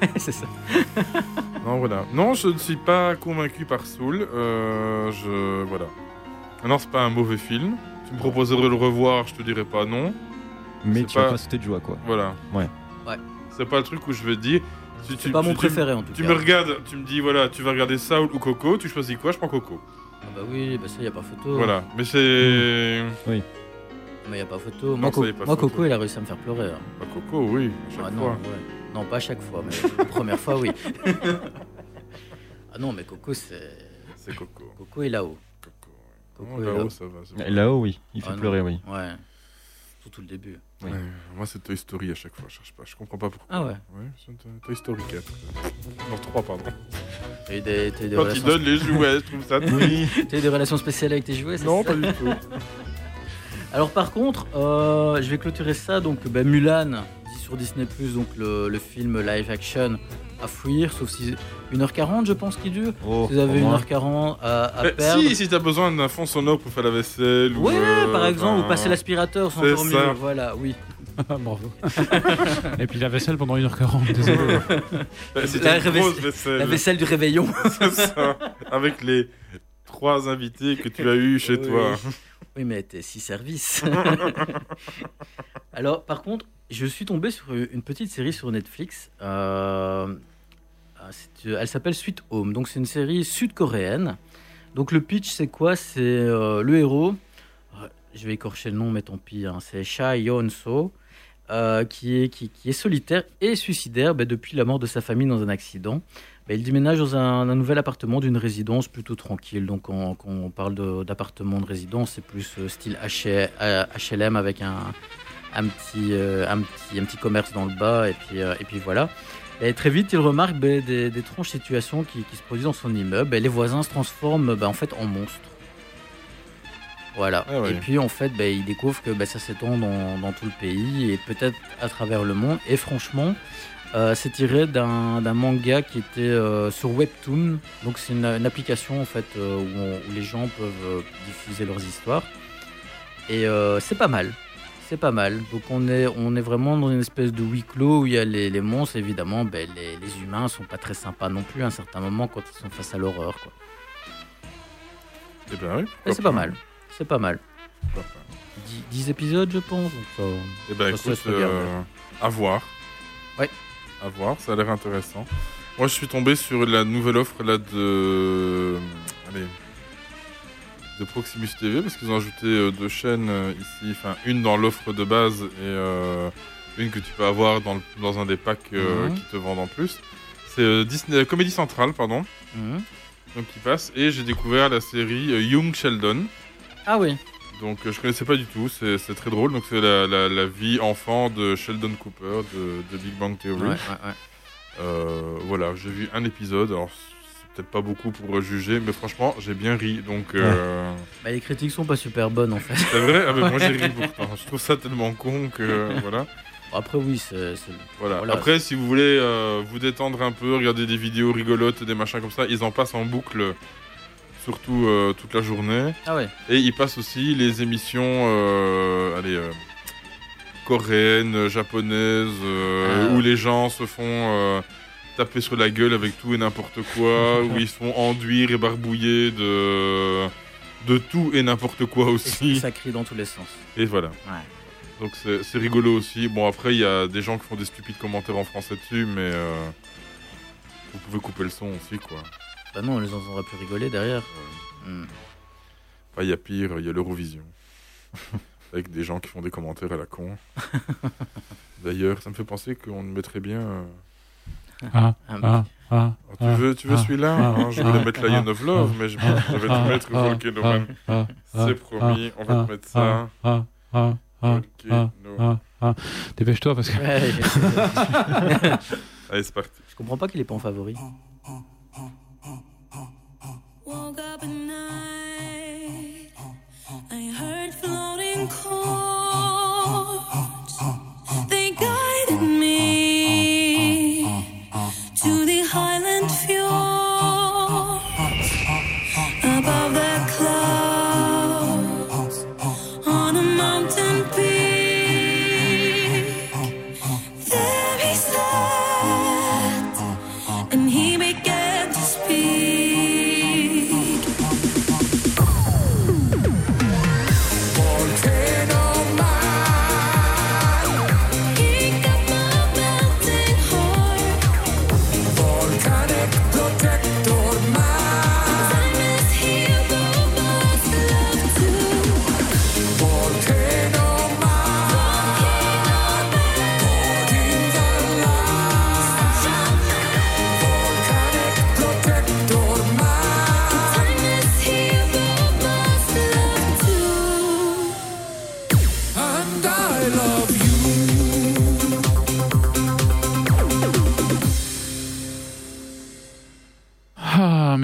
c'est ça. Non, voilà. Non, je ne suis pas convaincu par Soul. Euh, je voilà. Non, c'est pas un mauvais film. Tu me proposerais de le revoir, je te dirais pas non. Mais tu vas pas- pas sauter de joie, quoi. Voilà. Ouais. Ouais. C'est pas le truc où je vais te dire Tu- C'est tu- pas mon tu- préféré en tout Tu cas. me regardes, tu me dis voilà, tu vas regarder Saul ou Coco, tu choisis quoi Je prends Coco. Ah bah oui, bah ça y a pas photo. Voilà, mais c'est. Mais y a pas photo. Non, moi, ça Co- y est pas moi, photo. Coco, il a réussi à me faire pleurer. hein. Bah, Coco, oui, à chaque Ah non, ouais. non, pas à chaque fois, mais la première fois, oui. ah non, mais Coco, c'est. C'est Coco. Coco est là-haut. Coco est là-haut, là-haut. ça va. c'est bon. Là-haut, oui. Il fait Ah non. pleurer, oui. Ouais. Surtout le début. Oui. Ouais, moi, c'est Toy Story à chaque fois, je cherche pas. Je comprends pas pourquoi. Ah ouais. Ouais, c'est un Toy Story 4. Non, 3, pardon. T'as eu des, t'as eu des Quand relations... donne les jouets, je trouve ça. Oui. t'as eu des relations spéciales avec tes jouets c'est Non, ça pas du tout. Alors par contre, euh, je vais clôturer ça. Donc bah, Mulan, dit sur Disney+, donc le, le film live action à fuir, sauf si 1h40 je pense qu'il dure. Oh, Si vous avez au moins. 1h40 à, à perdre. si, si t'as besoin d'un fond sonore pour faire la vaisselle. ou, Ouais, euh, par exemple, enfin, ou passer l'aspirateur, c'est encore mieux. ça. Voilà, oui. Bravo. Et puis la vaisselle pendant 1h40, désolé. La une révais- grosse vaisselle. La vaisselle du réveillon. C'est ça. Avec les trois invités que tu as eu chez Oui. toi. Oui, mais t'es six services. Alors, par contre, je suis tombé sur une petite série sur Netflix. Euh, c'est- elle s'appelle Sweet Home. Donc, c'est une série sud-coréenne. Donc, le pitch, c'est quoi? C'est euh, le héros. euh, Je vais écorcher le nom, mais tant pis. hein, c'est Cha Yeon-so. euh, qui, est, qui, est solitaire et suicidaire bah, depuis la mort de sa famille dans un accident. Bah, il déménage dans un, nouvel appartement d'une résidence plutôt tranquille. Donc, on- quand on parle d'appartement de, résidence, c'est plus euh, style euh, HLM avec un, un, petit, euh, un, petit, un petit commerce dans le bas. Et puis, euh, et puis voilà. Et très vite, il remarque bah, des, des situations qui, qui se produisent dans son immeuble. Et les voisins se transforment bah, en fait en monstres. Voilà. Ah ouais. Et puis en fait, bah, il découvre que ça s'étend dans, dans tout le pays et peut-être à travers le monde. Et franchement, euh, c'est tiré d'un manga qui était euh, sur Webtoon. Donc c'est une, une application en fait euh, où, on- où les gens peuvent diffuser leurs histoires. Et c'est pas mal. C'est pas mal. Donc on est, on est vraiment dans une espèce de huis clos où il y a les, les monstres. Évidemment, ben, les, les humains sont pas très sympas non plus à un certain moment quand ils sont face à l'horreur. quoi. Eh ben oui. Et pourquoi c'est pas mal. C'est pas mal. Pourquoi pas. 10, épisodes, je pense. donc ça- Eh ben écoute, euh, à voir. Ouais. À voir, ça a l'air intéressant. Moi, je suis tombé sur la nouvelle offre là de, allez, de Proximus TV parce qu'ils ont ajouté euh, deux chaînes euh, ici, enfin une dans l'offre de base et euh, une que tu peux avoir dans, le- dans un des packs euh, Mhm. qui te vendent en plus. C'est Disney Comédie Centrale, pardon. Mhm. Donc qui passe et j'ai découvert la série Young Sheldon. Ah oui. Donc je connaissais pas du tout, c'est très drôle. Donc c'est la, la- la vie enfant de Sheldon Cooper de, de Big Bang Theory. Ouais, ouais, ouais. Euh, voilà, j'ai vu un épisode. Alors peut-être pas beaucoup pour juger, mais franchement j'ai bien ri. Donc euh, Bah, les critiques sont pas super bonnes en fait. c'est vrai. Ah, mais moi j'ai ri pourtant. Je trouve ça tellement con que voilà. Après, oui, c'est. Voilà. Voilà, Après, si vous voulez euh, vous détendre un peu, regarder des vidéos rigolotes, des machins comme ça, ils en passent en boucle, surtout euh, toute la journée. Ah ouais. Et ils passent aussi les émissions, euh, allez, euh, coréennes, japonaises, euh, Ah. où les gens se font euh, taper sur la gueule avec tout et n'importe quoi, où ils se font enduire et barbouiller de de tout et n'importe quoi Et aussi. ça crie dans tous les sens. Et voilà. Ouais. Donc c'est rigolo aussi. Bon après il y a des gens qui font des stupides commentaires en français dessus, mais euh, vous pouvez couper le son aussi quoi. Bah non, les gens auraient pu rigoler derrière. Hmm. Enfin il y a pire, il y a l'Eurovision. Avec des gens qui font des commentaires à la con. D'ailleurs, ça me fait penser qu'on mettrait bien. Ah, ah, ah, tu veux, tu veux ah, celui-là ah, hein, Je voulais ah, mettre ah, Lion of Love, ah, mais je, je vais ah, te mettre ah, Volcano ah, Man. C'est promis, on va ah, te mettre ça. ah, ah, ah, ah, Volcano. ah, ah. Dépêche-toi parce que. Allez, c'est parti. je comprends pas qu'il est pas en favori. Woke up at night. I heard floating chords.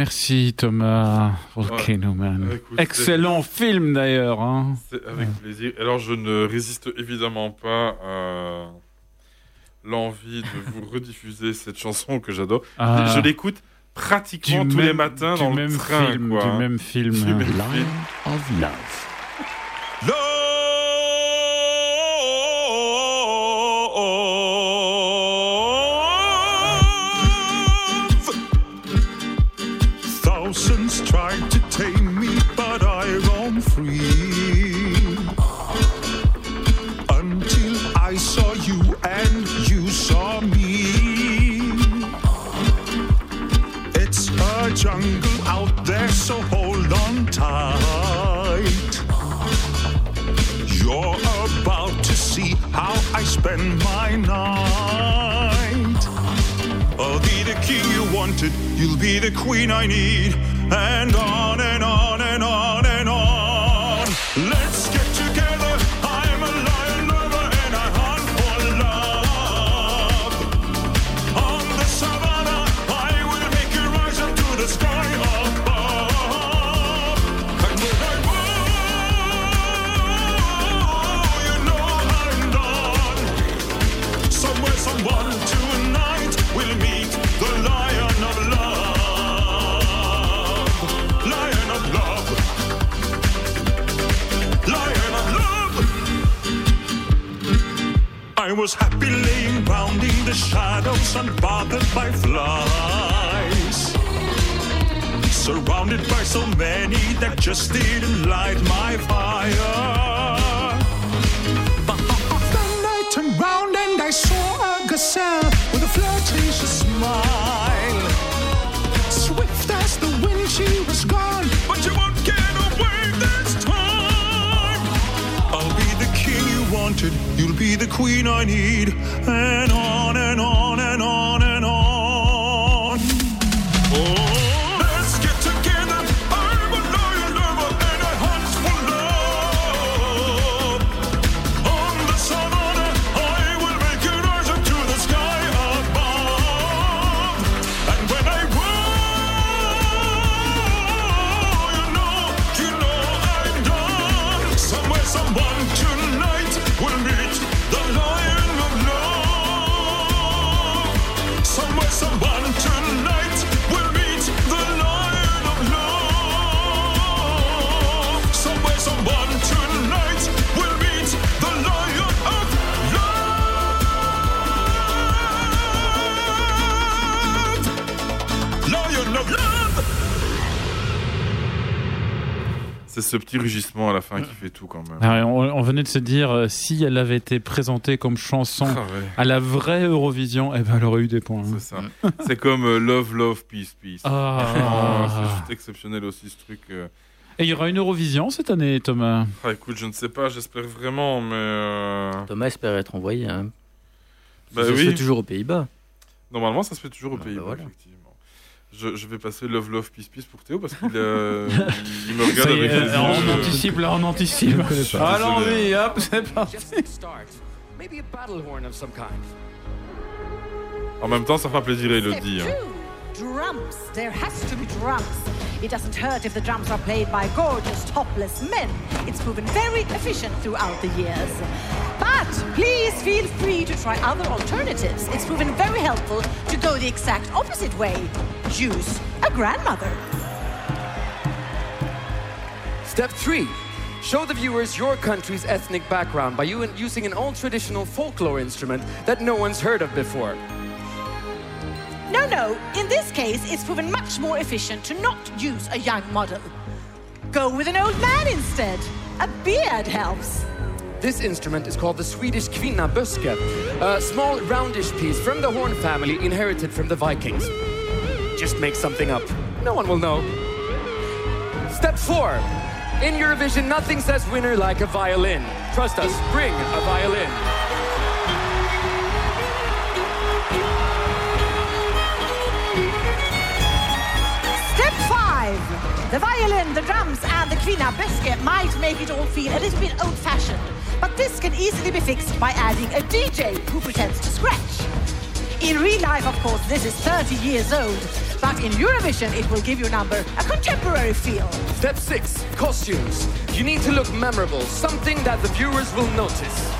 Merci Thomas. Volcano Man. Ah, écoute, Excellent film d'ailleurs. hein. C'est avec plaisir. Alors, je ne résiste évidemment pas à l'envie de vous rediffuser cette chanson que j'adore. Ah. Je l'écoute pratiquement Du tous les même- matins dans même le train. film, quoi, du même film. Du même Line film. of Love. Thousands you'll be the queen I need, and on and on Surrounded by so many that just didn't light my fire. Then I turned round and I saw a gazelle with a flirtatious smile. Swift as the wind, she was gone, but you won't get away this time. I'll be the king you wanted, you'll be the queen I need, and on ce petit rugissement à la fin qui fait tout quand même. Ah, on, on venait de se dire, euh, si elle avait été présentée comme chanson Ah ouais. à la vraie Eurovision, eh ben, elle aurait eu des points. hein. C'est ça. C'est comme euh, Love, Love, Peace, Peace. Ah. Franchement, c'est juste exceptionnel aussi ce truc. euh. Et il y aura une Eurovision cette année, Thomas Ah, écoute, je ne sais pas, j'espère vraiment, mais. euh, Thomas espère être envoyé. Hein. Bah Ça se oui. fait toujours aux Pays-Bas. Normalement, ça se fait toujours aux Ah, Pays-Bas, bah voilà. effectivement. Je, je vais passer Love, Love, Peace, Peace pour Théo parce qu'il euh, il- il me regarde est, avec les on yeux. anticipe là, on anticipe. Allons-y, hop, c'est parti. Maybe a battle horn of some kind. En même temps, ça fera plaisir à Elodie. hein. Drums. There has to be drums. It doesn't hurt if the drums are played by gorgeous, topless men. It's proven very efficient throughout the years. But please feel free to try other alternatives. It's proven very helpful to go the exact opposite way. Use a grandmother. Step three. Show the viewers your country's ethnic background by using an old traditional folklore instrument that no one's heard of before. No, no. In this case, it's proven much more efficient to not use a young model. Go with an old man instead. A beard helps. This instrument is called the Swedish kvinnaböske, a small roundish piece from the horn family inherited from the Vikings. Just make something up. No one will know. Step four. In Eurovision, nothing says winner like a violin. Trust us, bring a violin. The violin, the drums, and the kvinna böske might make it all feel a little bit old-fashioned, but this can easily be fixed by adding a DJ who pretends to scratch. In real life, of course, this is 30 years old, But in Eurovision, it will give your number a contemporary feel. Step six, costumes. You need to look memorable, something that the viewers will notice.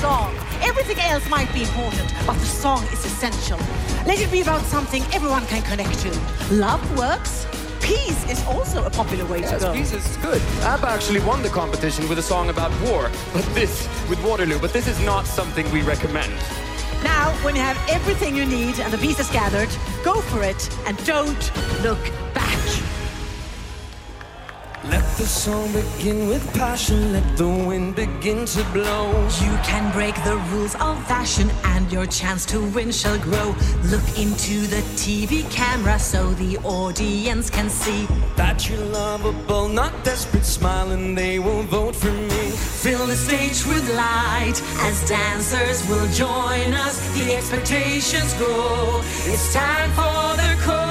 Song. Everything else might be important, but the song is essential. Let it be about something everyone can connect to. Love works. Peace is also a popular way Yes, to go. peace is good. ABBA actually won the competition with a song about war, but this, with Waterloo, but this is not something we recommend. Now, when you have everything you need and the pieces gathered, go for it and don't look the song begin with passion, let the wind begin to blow. You can break the rules of fashion and your chance to win shall grow. Look into the TV camera so the audience can see. That you're lovable, not desperate, smile and they will vote for me. Fill the stage with light as dancers will join us. The expectations grow. It's time for the chorus.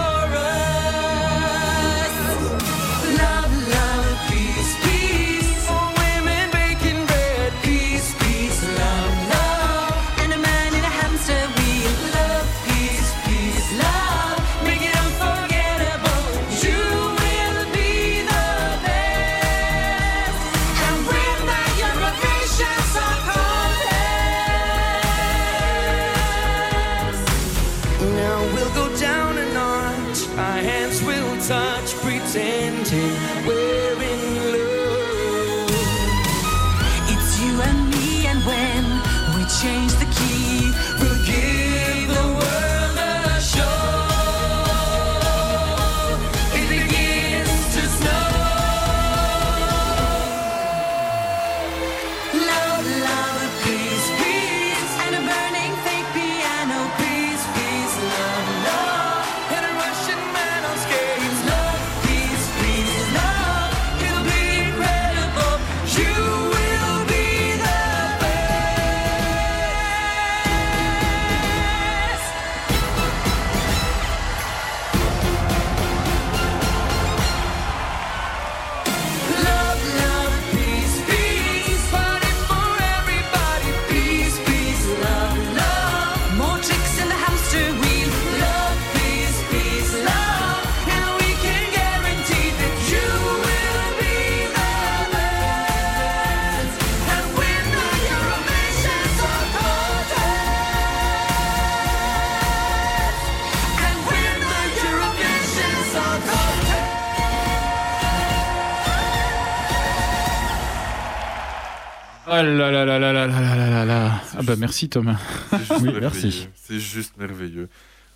Oh là là là là là là là là là là. Ah bah merci Thomas. C'est juste Oui, merveilleux. merci. C'est juste merveilleux.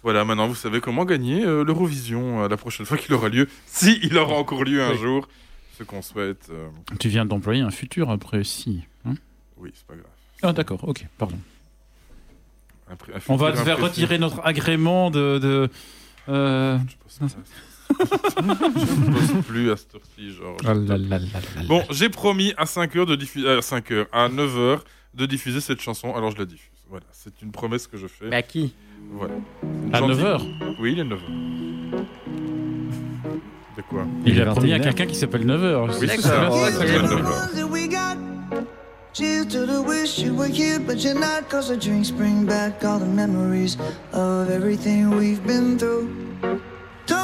Voilà, maintenant vous savez comment gagner euh, l'Eurovision euh, la prochaine fois qu'il aura lieu, si il aura encore lieu un Oui. jour. Ce qu'on souhaite. euh, Tu viens d'employer un futur après si. hein oui, c'est pas grave. ah d'accord, ok, pardon. Un pré- un On va te faire imprécis. retirer notre agrément de... de euh, Je ne pose plus à cette heure-ci, genre. Ah là là là là là. Bon, j'ai promis à 5 heures de diffuser, à 5 heures, à 9 heures de diffuser cette chanson, alors je la diffuse. Voilà, c'est une promesse que je fais. Mais à qui? Voilà. À gentille- 9 heures? Oui, il est 9 heures. De quoi? Il Il a promis à 21 quelqu'un qui s'appelle 9 heures. Oui, c'est ça. D'accord. c'est ça, Ouais, 9 ouais. heures. that we got. Cheers to the wish you were here, but you're not. Cause the drinks bring back all the memories of everything we've been through.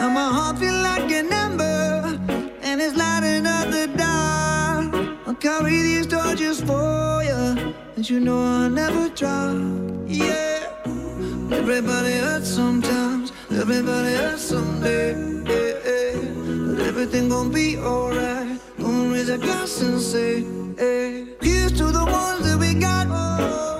And my heart feel like an ember, and it's lighting up the dark. I'll carry these torches for you, and you know I'll never drop. Yeah, everybody hurts sometimes, everybody hurts someday. But everything gonna be alright. Gonna raise a glass and say, hey. Here's to the ones that we got. Oh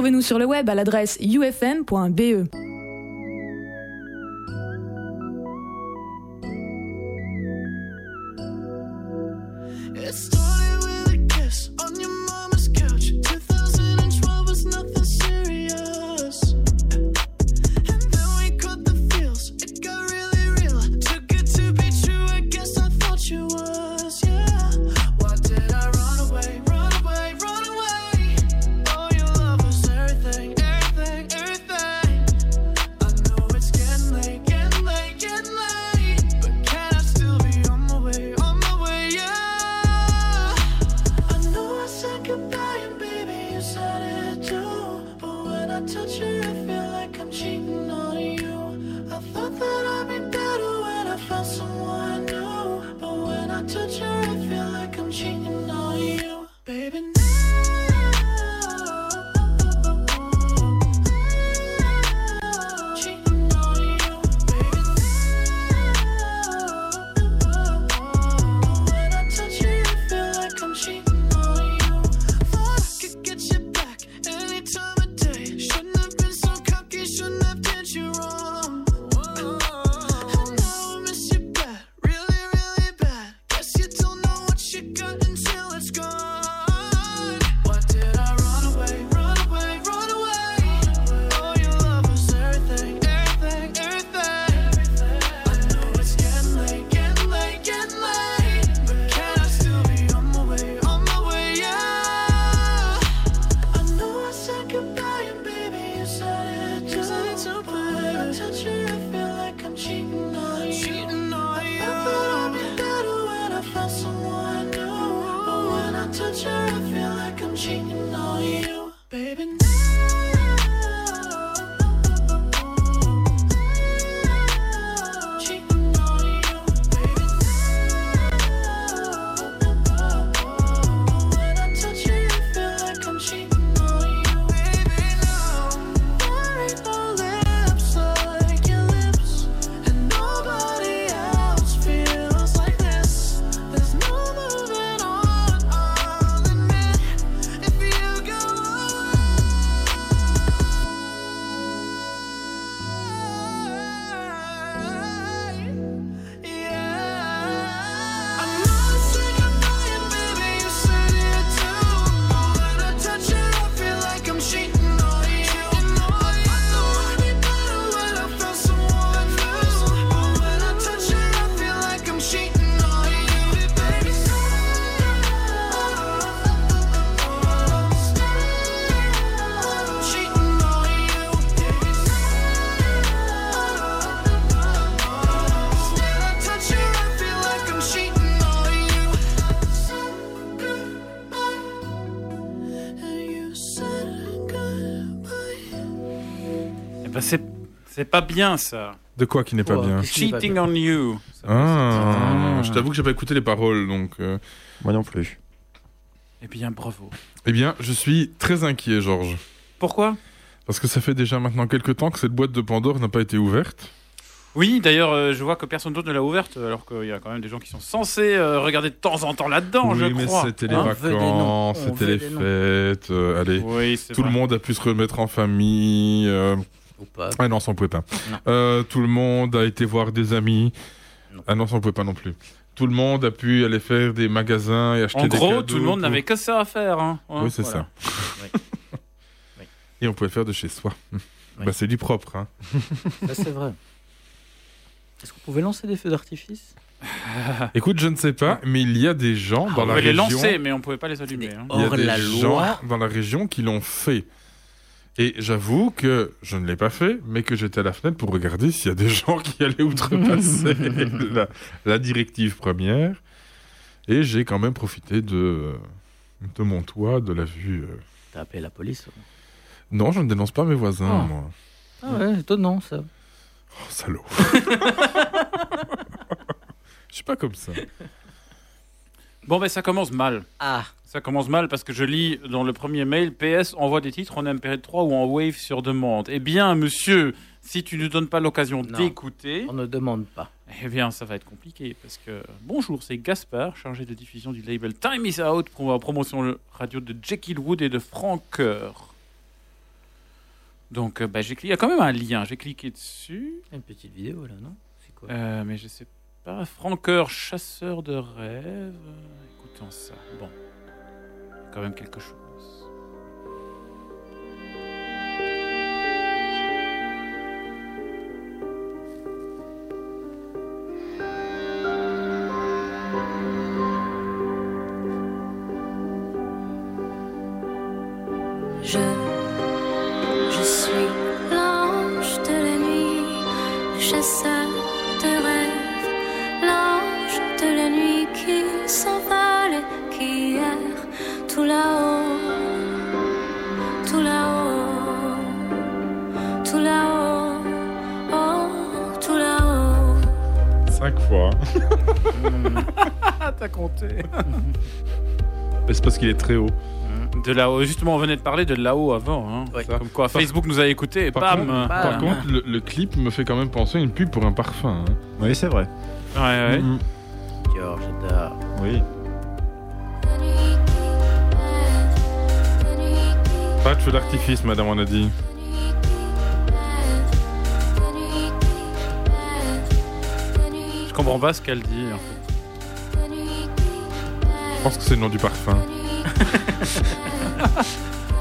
Retrouvez-nous sur le web à l'adresse ufm.be. c'est pas bien ça. De quoi qui n'est pas Quoi bien Qu'est-ce Cheating bien on you. Ah, je t'avoue que j'ai pas écouté les paroles, donc. Moi non plus. Eh bien, bravo. Eh bien, je suis très inquiet, Georges. Pourquoi? Parce que ça fait déjà maintenant quelques temps que cette boîte de Pandore n'a pas été ouverte. Oui, d'ailleurs, euh, je vois que personne d'autre ne l'a ouverte, alors qu'il y a quand même des gens qui sont censés euh, regarder de temps en temps là-dedans, je oui, mais crois. c'était les Hein? vacances, On c'était veut les des noms. fêtes. euh, allez, Oui, c'est tout le monde a pu se remettre en famille. euh, pas. Ah non, ça on pouvait pas. Non. Euh, tout le monde a été voir des amis. Ah non, ça on pouvait pas non plus. Tout le monde a pu aller faire des magasins et acheter En des gros, cadeaux tout le monde pour- n'avait que ça à faire. Hein. Hein, Oui, c'est voilà. ça. Et on pouvait faire de chez soi. Bah, c'est du propre. Hein. Ça, c'est vrai. Est-ce qu'on pouvait lancer des feux d'artifice? Écoute, je ne sais pas, mais il y a des gens dans on la pouvait les région. lancer, mais on pouvait pas les allumer. hein. Il y a Hors des la gens loi. dans la région qui l'ont fait. Et j'avoue que je ne l'ai pas fait, mais que j'étais à la fenêtre pour regarder s'il y a des gens qui allaient outrepasser la, la directive première. Et j'ai quand même profité de, de mon toit, de la vue. euh. T'as appelé la police. Non, je ne dénonce pas mes voisins, Oh. moi. Ah ouais, étonnant ça. Oh, salaud. Je suis pas comme ça. Bon, ben ça commence mal. Ah. Ça commence mal parce que je lis dans le premier mail PS envoie des titres en MP3 ou en Wave sur demande. Eh bien, monsieur, si tu ne donnes pas l'occasion d'écouter. On ne demande pas. Eh bien, ça va être compliqué parce que. Bonjour, c'est Gaspard, chargé de diffusion du label Time is Out pour la promotion radio de Jekyll Wood et de Francoeur. Donc, euh, bah, j'ai cliqué. Il y a quand même un lien. J'ai cliqué dessus. Une petite vidéo là, non? C'est quoi? Euh, mais je sais pas. Francoeur, chasseur de rêves. Écoutons ça. Bon. Quand même quelque chose. T'as compté. Mais c'est parce qu'il est très haut. De là-haut. Justement, on venait de parler de là-haut avant. Hein. Comme quoi, Par- Facebook nous a écoutés et Par bam contre, par contre, le, le clip me fait quand même penser à une pub pour un parfum. hein. Oui, c'est vrai. Ouais, ouais. Mhm. George, j'adore. Oui. Pas de feu d'artifice, madame, on a dit. Comprends pas ce qu'elle dit. En fait. Je pense que c'est le nom du parfum.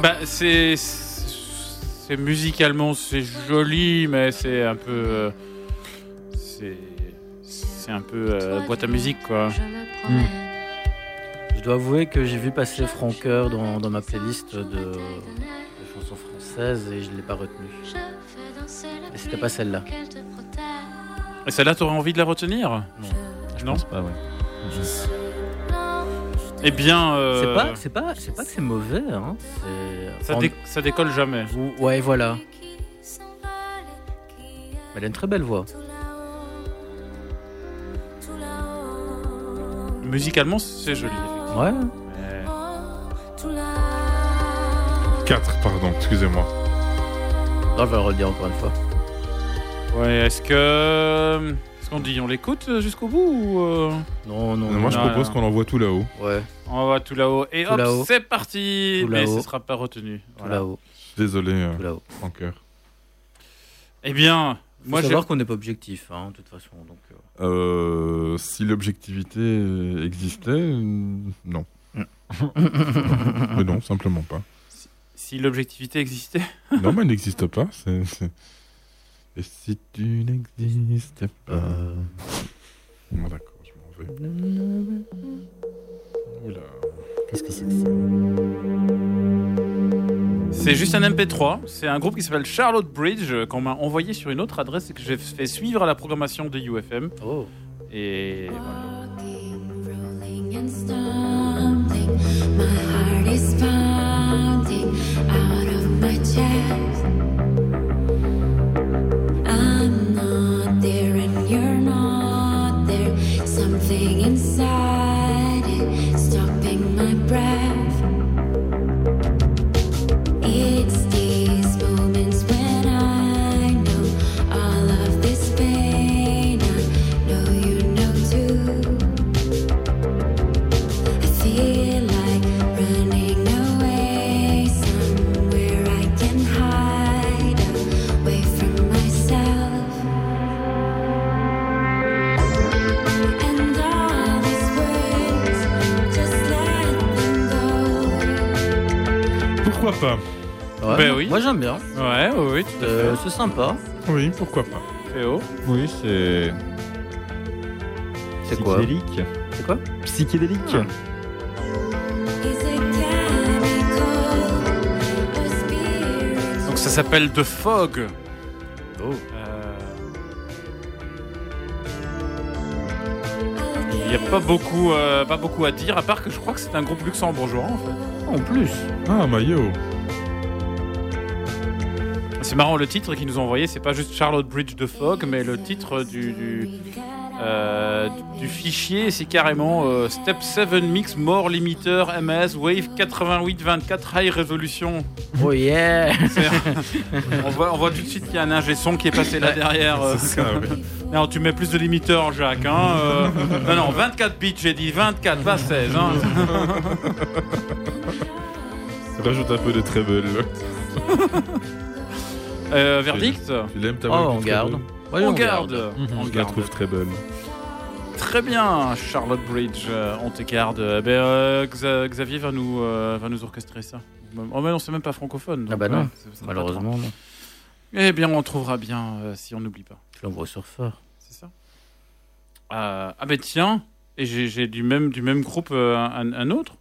Bah, c'est. C'est musicalement, c'est joli, mais c'est un peu. euh, C'est. C'est un peu euh, boîte à musique, quoi. Je dois avouer que j'ai vu passer Francoeur dans, dans ma playlist de, de chansons françaises et je ne l'ai pas retenu. Et c'était pas celle-là. Et celle-là, t'aurais envie de la retenir Non. Non pas, ouais. Eh bien, euh, C'est pas, c'est pas, c'est pas que c'est mauvais, hein. ça, en- dé- ça décolle jamais. Ou- Ouais, voilà. Elle a une très belle voix. Musicalement, c'est joli. Ouais. Mais- 4, pardon, excusez-moi. Là, je vais le redire encore une fois. Ouais, est-ce que. Est-ce qu'on dit on l'écoute jusqu'au bout ou. euh, Non, non. Moi, je non, propose non. qu'on l'envoie tout là-haut. Ouais. On va tout là-haut. Et Tout hop, là-haut. c'est parti Tout Mais là-haut. ce sera pas retenu. Tout Voilà. là-haut. Désolé, euh, Tout là-haut. Francker. Eh bien, Faut moi j'ai. savoir qu'on n'est pas objectif, hein, de toute façon. Donc, euh, Euh, si l'objectivité existait, euh, non. mais non, simplement pas. Si l'objectivité existait. Non, mais elle n'existe pas. c'est- c'est- Et si tu n'existais pas Bon, D'accord, je m'en vais. Oula. Qu'est-ce que c'est que ça C'est juste un MP3. C'est un groupe qui s'appelle Charlotte Bridge euh, qu'on m'a envoyé sur une autre adresse et que j'ai fait suivre à la programmation de UFM. Oh. Et voilà. My heart is pounding out of my chest. Something inside it stopping my breath. J'aime bien. Ouais, oui, oui, tout à Euh, fait. c'est sympa. Oui, pourquoi pas Théo Oui, c'est. C'est quoi Psychédélique. C'est quoi Psychédélique. Spirit? Donc ça s'appelle The Fog. Oh. Euh, Il n'y a pas beaucoup, euh, pas beaucoup à dire, à part que je crois que c'est un groupe luxembourgeois en fait. En plus. Ah, maillot. C'est marrant, le titre qu'ils nous ont envoyé, c'est pas juste Charlotte Bridge de Fog, mais le titre du, du, euh, du fichier, c'est carrément euh, Step 7 Mix More Limiter MS Wave 8824 High Resolution. Oh yeah on, voit, on voit tout de suite qu'il y a un ingé son qui est passé là Ouais, derrière. euh. c'est ça, oui. Non, tu mets plus de limiteur, Jacques. Hein, euh. Non, non, 24 bits, j'ai dit 24, pas 16. Hein. Rajoute un peu de treble. Euh, verdict Tu l'aimes ta Oh, on garde. Ouais, On on garde. garde. On Je la garde. trouve très belle. Très bien, Charlotte Bridge, euh, on te garde. Euh, ben, euh, Xa- Xavier va nous, euh, va nous orchestrer ça. Oh, mais non, c'est même pas francophone. Ah bah ouais, non, ça- ça sera pas malheureusement non. trop. Eh bien, on trouvera bien euh, si on n'oublie pas. Je l'envoie sur Fort. C'est ça Euh, Ah, ben tiens, et j'ai j'ai du même, du même groupe euh, un, un autre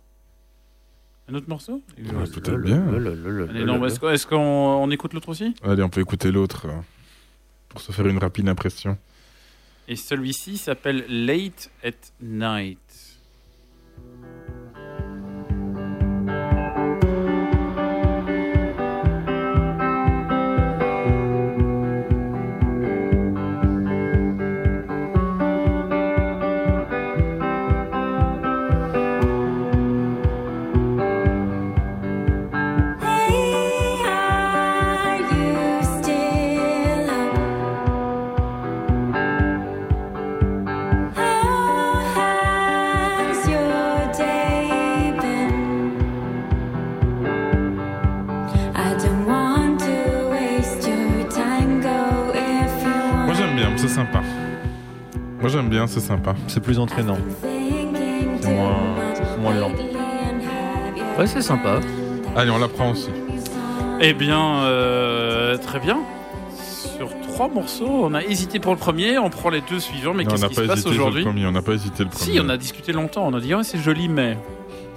Un autre morceau Ouais, Peut-être bien. Est-ce qu'on écoute l'autre aussi? Allez, on peut écouter l'autre euh, pour se faire une rapide impression. Et celui-ci s'appelle Late at Night. C'est sympa. C'est plus entraînant. C'est moins, moins lent. Ouais, c'est sympa. Allez, on la prend aussi. Eh bien, euh, très bien. Sur trois morceaux, on a hésité pour le premier, on prend les deux suivants, mais qu'est-ce qui pas se passe aujourd'hui premier. On n'a pas hésité le premier. Si, on a discuté longtemps, on a dit, ouais, c'est joli, mais.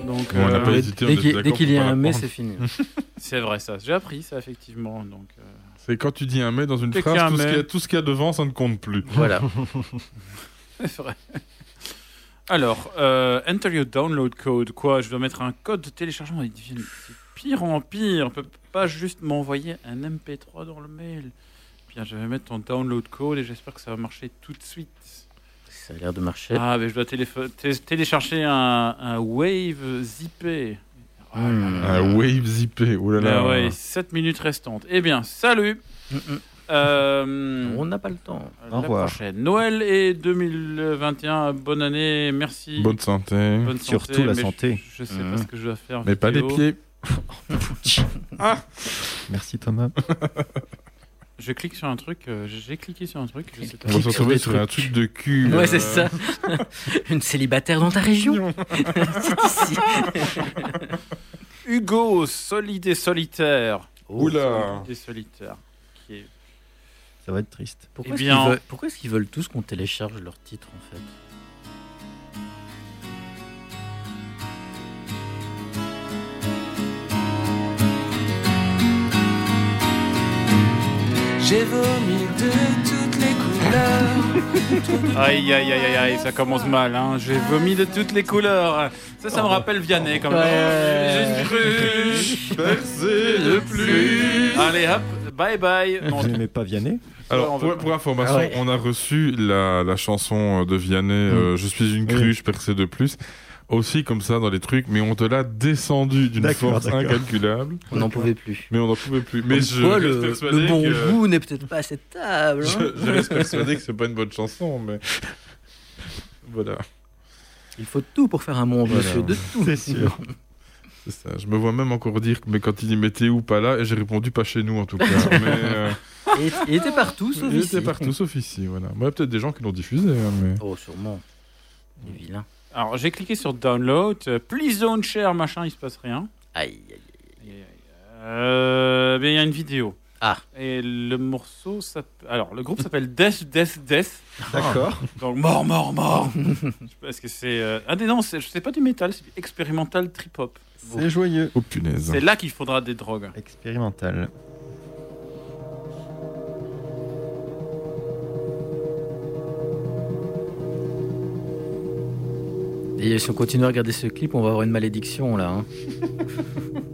Donc, Bon, on n'a euh, pas Dès- hésité, dès qu'il- d'accord dès qu'il y a un mais, prendre. c'est fini. c'est vrai, ça. J'ai appris ça, effectivement. Donc, euh, C'est quand tu dis un mais dans une phrase, un tout ce, mais. qu'il y a, tout ce qu'il y a devant, ça ne compte plus. Voilà. c'est vrai. Alors, euh, enter your download code. Quoi Je dois mettre un code de téléchargement. Ils deviennent c'est pire en pire. On peut pas juste m'envoyer un MP3 dans le mail. Bien, je vais mettre ton download code et j'espère que ça va marcher tout de suite. Ça a l'air de marcher. Ah, mais je dois télécharger un, un Wave zippé. Hmm. Un wave zippé. Oh là là. Ah ouais, 7 minutes restantes. Eh bien, salut Euh, On n'a pas le temps. La Au revoir. prochaine. Noël et 2021, bonne année, merci. Bonne santé. Bonne santé, Surtout la mais santé. Je, je sais pas ce que je dois faire. Mais pas les pieds. Ah Merci Thomas. Je clique sur un truc, euh, j'ai cliqué sur un truc. Je sais pas. On va se retrouver sur un truc de cul. Ouais, euh, c'est ça. Une célibataire dans ta région. c'est ici. Hugo, solide et solitaire. Oula. Solide et solitaire. Ça va être triste. Pourquoi Eh est-ce bien- qu'ils veulent, pourquoi est-ce qu'ils veulent tous qu'on télécharge leur titre en fait? J'ai vomi de toutes les couleurs. Aïe, aïe, aïe, aïe, aïe, ça commence mal. Hein. J'ai vomi de toutes les couleurs. Ça, ça me rappelle Vianney quand même. Ouais. J'ai cru Percer de plus. Allez, hop, bye bye. Vous n'aimez pas Vianney? Alors, pour, pour information, Ah ouais. on a reçu la, la chanson de Vianney, euh, Je suis une cruche percée de plus. Aussi comme ça dans les trucs, mais on te l'a descendu d'une force incalculable. On n'en pouvait plus. Mais on n'en pouvait plus. Mais je quoi, le, le bon que... goût n'est peut-être pas acceptable. hein. Je, je reste persuadé que c'est pas une bonne chanson, mais voilà, Il faut tout pour faire un monde, Voilà. monsieur, de tout. C'est sûr. C'est ça. Je me vois même encore dire, mais quand il y mettait où pas là, et j'ai répondu pas chez nous en tout cas. mais euh, Et il était partout, sauf il ici. était partout sauf ici, voilà. Moi, il y a peut-être des gens qui l'ont diffusé, hein, mais Oh, sûrement. Les vilains. Alors, j'ai cliqué sur download. euh, Please don't share, machin, il se passe rien. Aïe, aïe, aïe. Euh, mais il y a une vidéo. Ah. Et le morceau s'appelle. Alors, le groupe s'appelle Death, Death, Death. D'accord. Donc, mort, mort, mort. je sais pas, est-ce que c'est. Ah, non, c'est- c'est pas du métal, c'est du expérimental trip-hop. C'est joyeux. oh punaise. C'est là qu'il faudra des drogues. Expérimental. Et si on continue à regarder ce clip, on va avoir une malédiction là. hein.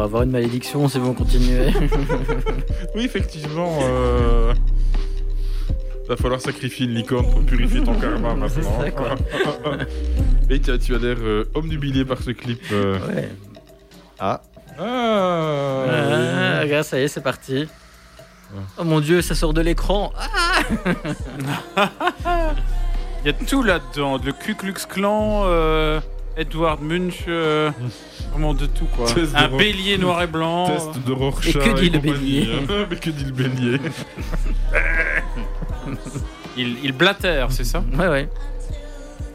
va avoir une malédiction si vous continuez. Oui, effectivement. Euh... Va falloir sacrifier une licorne pour purifier ton karma maintenant. ça, quoi. Et tu as, tu as l'air euh, omnubilé par ce clip. euh. ouais. Ah, Ah, Ah, regarde, ça y est, c'est parti. Oh mon dieu, ça sort de l'écran. Ah Il y a tout là-dedans. Le Ku Klux Klan, euh, Edward Munch, euh, vraiment de tout quoi. Test Un bélier noir et blanc. Test de Rorschach. Et que dit le compagnie, bélier. Mais que dit le bélier Il, il blatère, c'est ça? Ouais, ouais.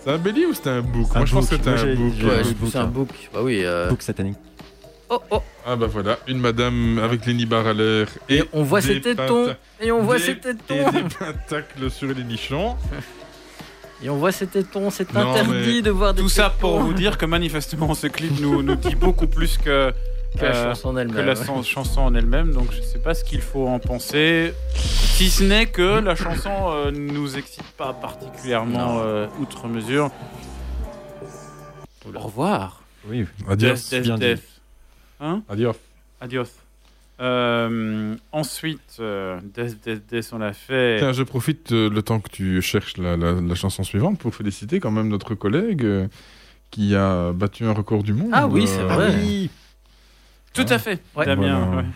C'est un bélier ou c'était un bouc? Un Moi je pense bouc. que c'était un bouc. Ouais, un hein. book. Bah oui. euh, Book satanique. Oh, oh. Ah bah voilà, une madame avec les nibards à l'air. Et on voit des ses tétons. penta- Et on voit des- ses Et tétons. des pentacles sur les nichons. Et on voit ses tétons. C'est Non, interdit de voir des Tout ça pour vous dire que manifestement ce clip nous, nous dit beaucoup plus que, Que la euh, chanson en que elle-même. la chan- chanson en elle-même. Donc je sais pas ce qu'il faut en penser. Si ce n'est que la chanson euh, nous excite pas particulièrement euh, outre mesure. Au revoir. Oui, Adios. Death, death, bien dit. death. Hein Adios. Adios. Euh, ensuite, euh, Death, Death, on l'a fait. Tiens, je profite euh, le temps que tu cherches la, la- la chanson suivante pour féliciter quand même notre collègue euh, qui a battu un record du monde. Ah oui, c'est euh, vrai. Tout à fait, Ouais. Damien. Voilà. ouais.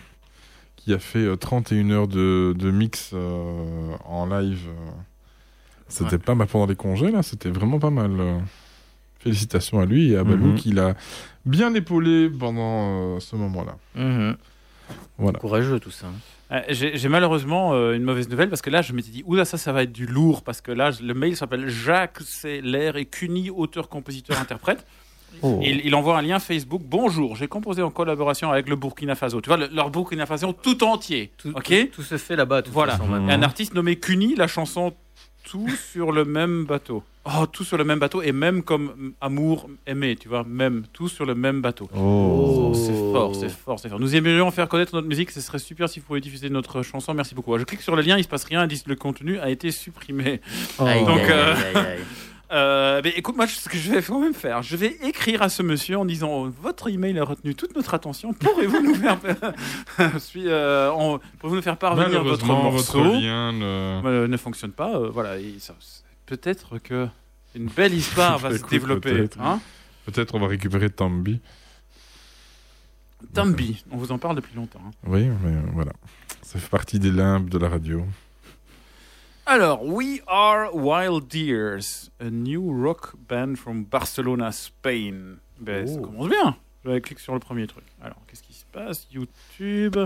Qui a fait euh, 31 heures de, de mix euh, en live. C'était pas mal pendant les congés, là. C'était vraiment pas mal. Félicitations à lui et à Balou Mhm. qui l'a bien épaulé pendant euh, ce moment-là. Mhm. Voilà. Courageux tout ça. Euh, J'ai malheureusement euh, une mauvaise nouvelle parce que là, je m'étais dit, oula, ça, ça va être du lourd parce que là, le mail s'appelle Jacques Seller et Cuny, auteur, compositeur, interprète. Oh. Il, il envoie un lien Facebook. Bonjour, j'ai composé en collaboration avec le Burkina Faso. Tu vois, le- leur Burkina Faso tout entier. ok Tout se fait là-bas. Voilà. façon, Et maintenant. un artiste nommé Cuny, la chanson Tout sur le même bateau. Oh, tout sur le même bateau et même comme mm, amour aimé, tu vois, même tout sur le même bateau. Oh. c'est fort, c'est fort, c'est fort. Nous aimerions faire connaître notre musique, ce serait super si vous pouviez diffuser notre chanson. Merci beaucoup. Je clique sur le lien, il se passe rien, ils disent le contenu a été supprimé. Aïe, Donc, aïe, euh, aïe, aïe, aïe. Euh, mais écoute, moi, ce que je vais quand même faire, je vais écrire à ce monsieur en disant oh, votre email a retenu toute notre attention. Pourrez-vous nous faire, euh, en- pourrez-vous nous faire parvenir votre morceau votre lien ne- Euh, ne fonctionne pas. euh, voilà, peut-être que une belle histoire va se développer. Peut-être Hein on va récupérer Tambi. Tambi, on vous en parle depuis longtemps. hein. Oui, mais voilà. Ça fait partie des limbes de la radio. Alors, We Are Wild Deers, a new rock band from Barcelona, Spain. Ben, ça Oh. commence bien. Je vais cliquer sur le premier truc. Alors, qu'est-ce qui se passe? YouTube.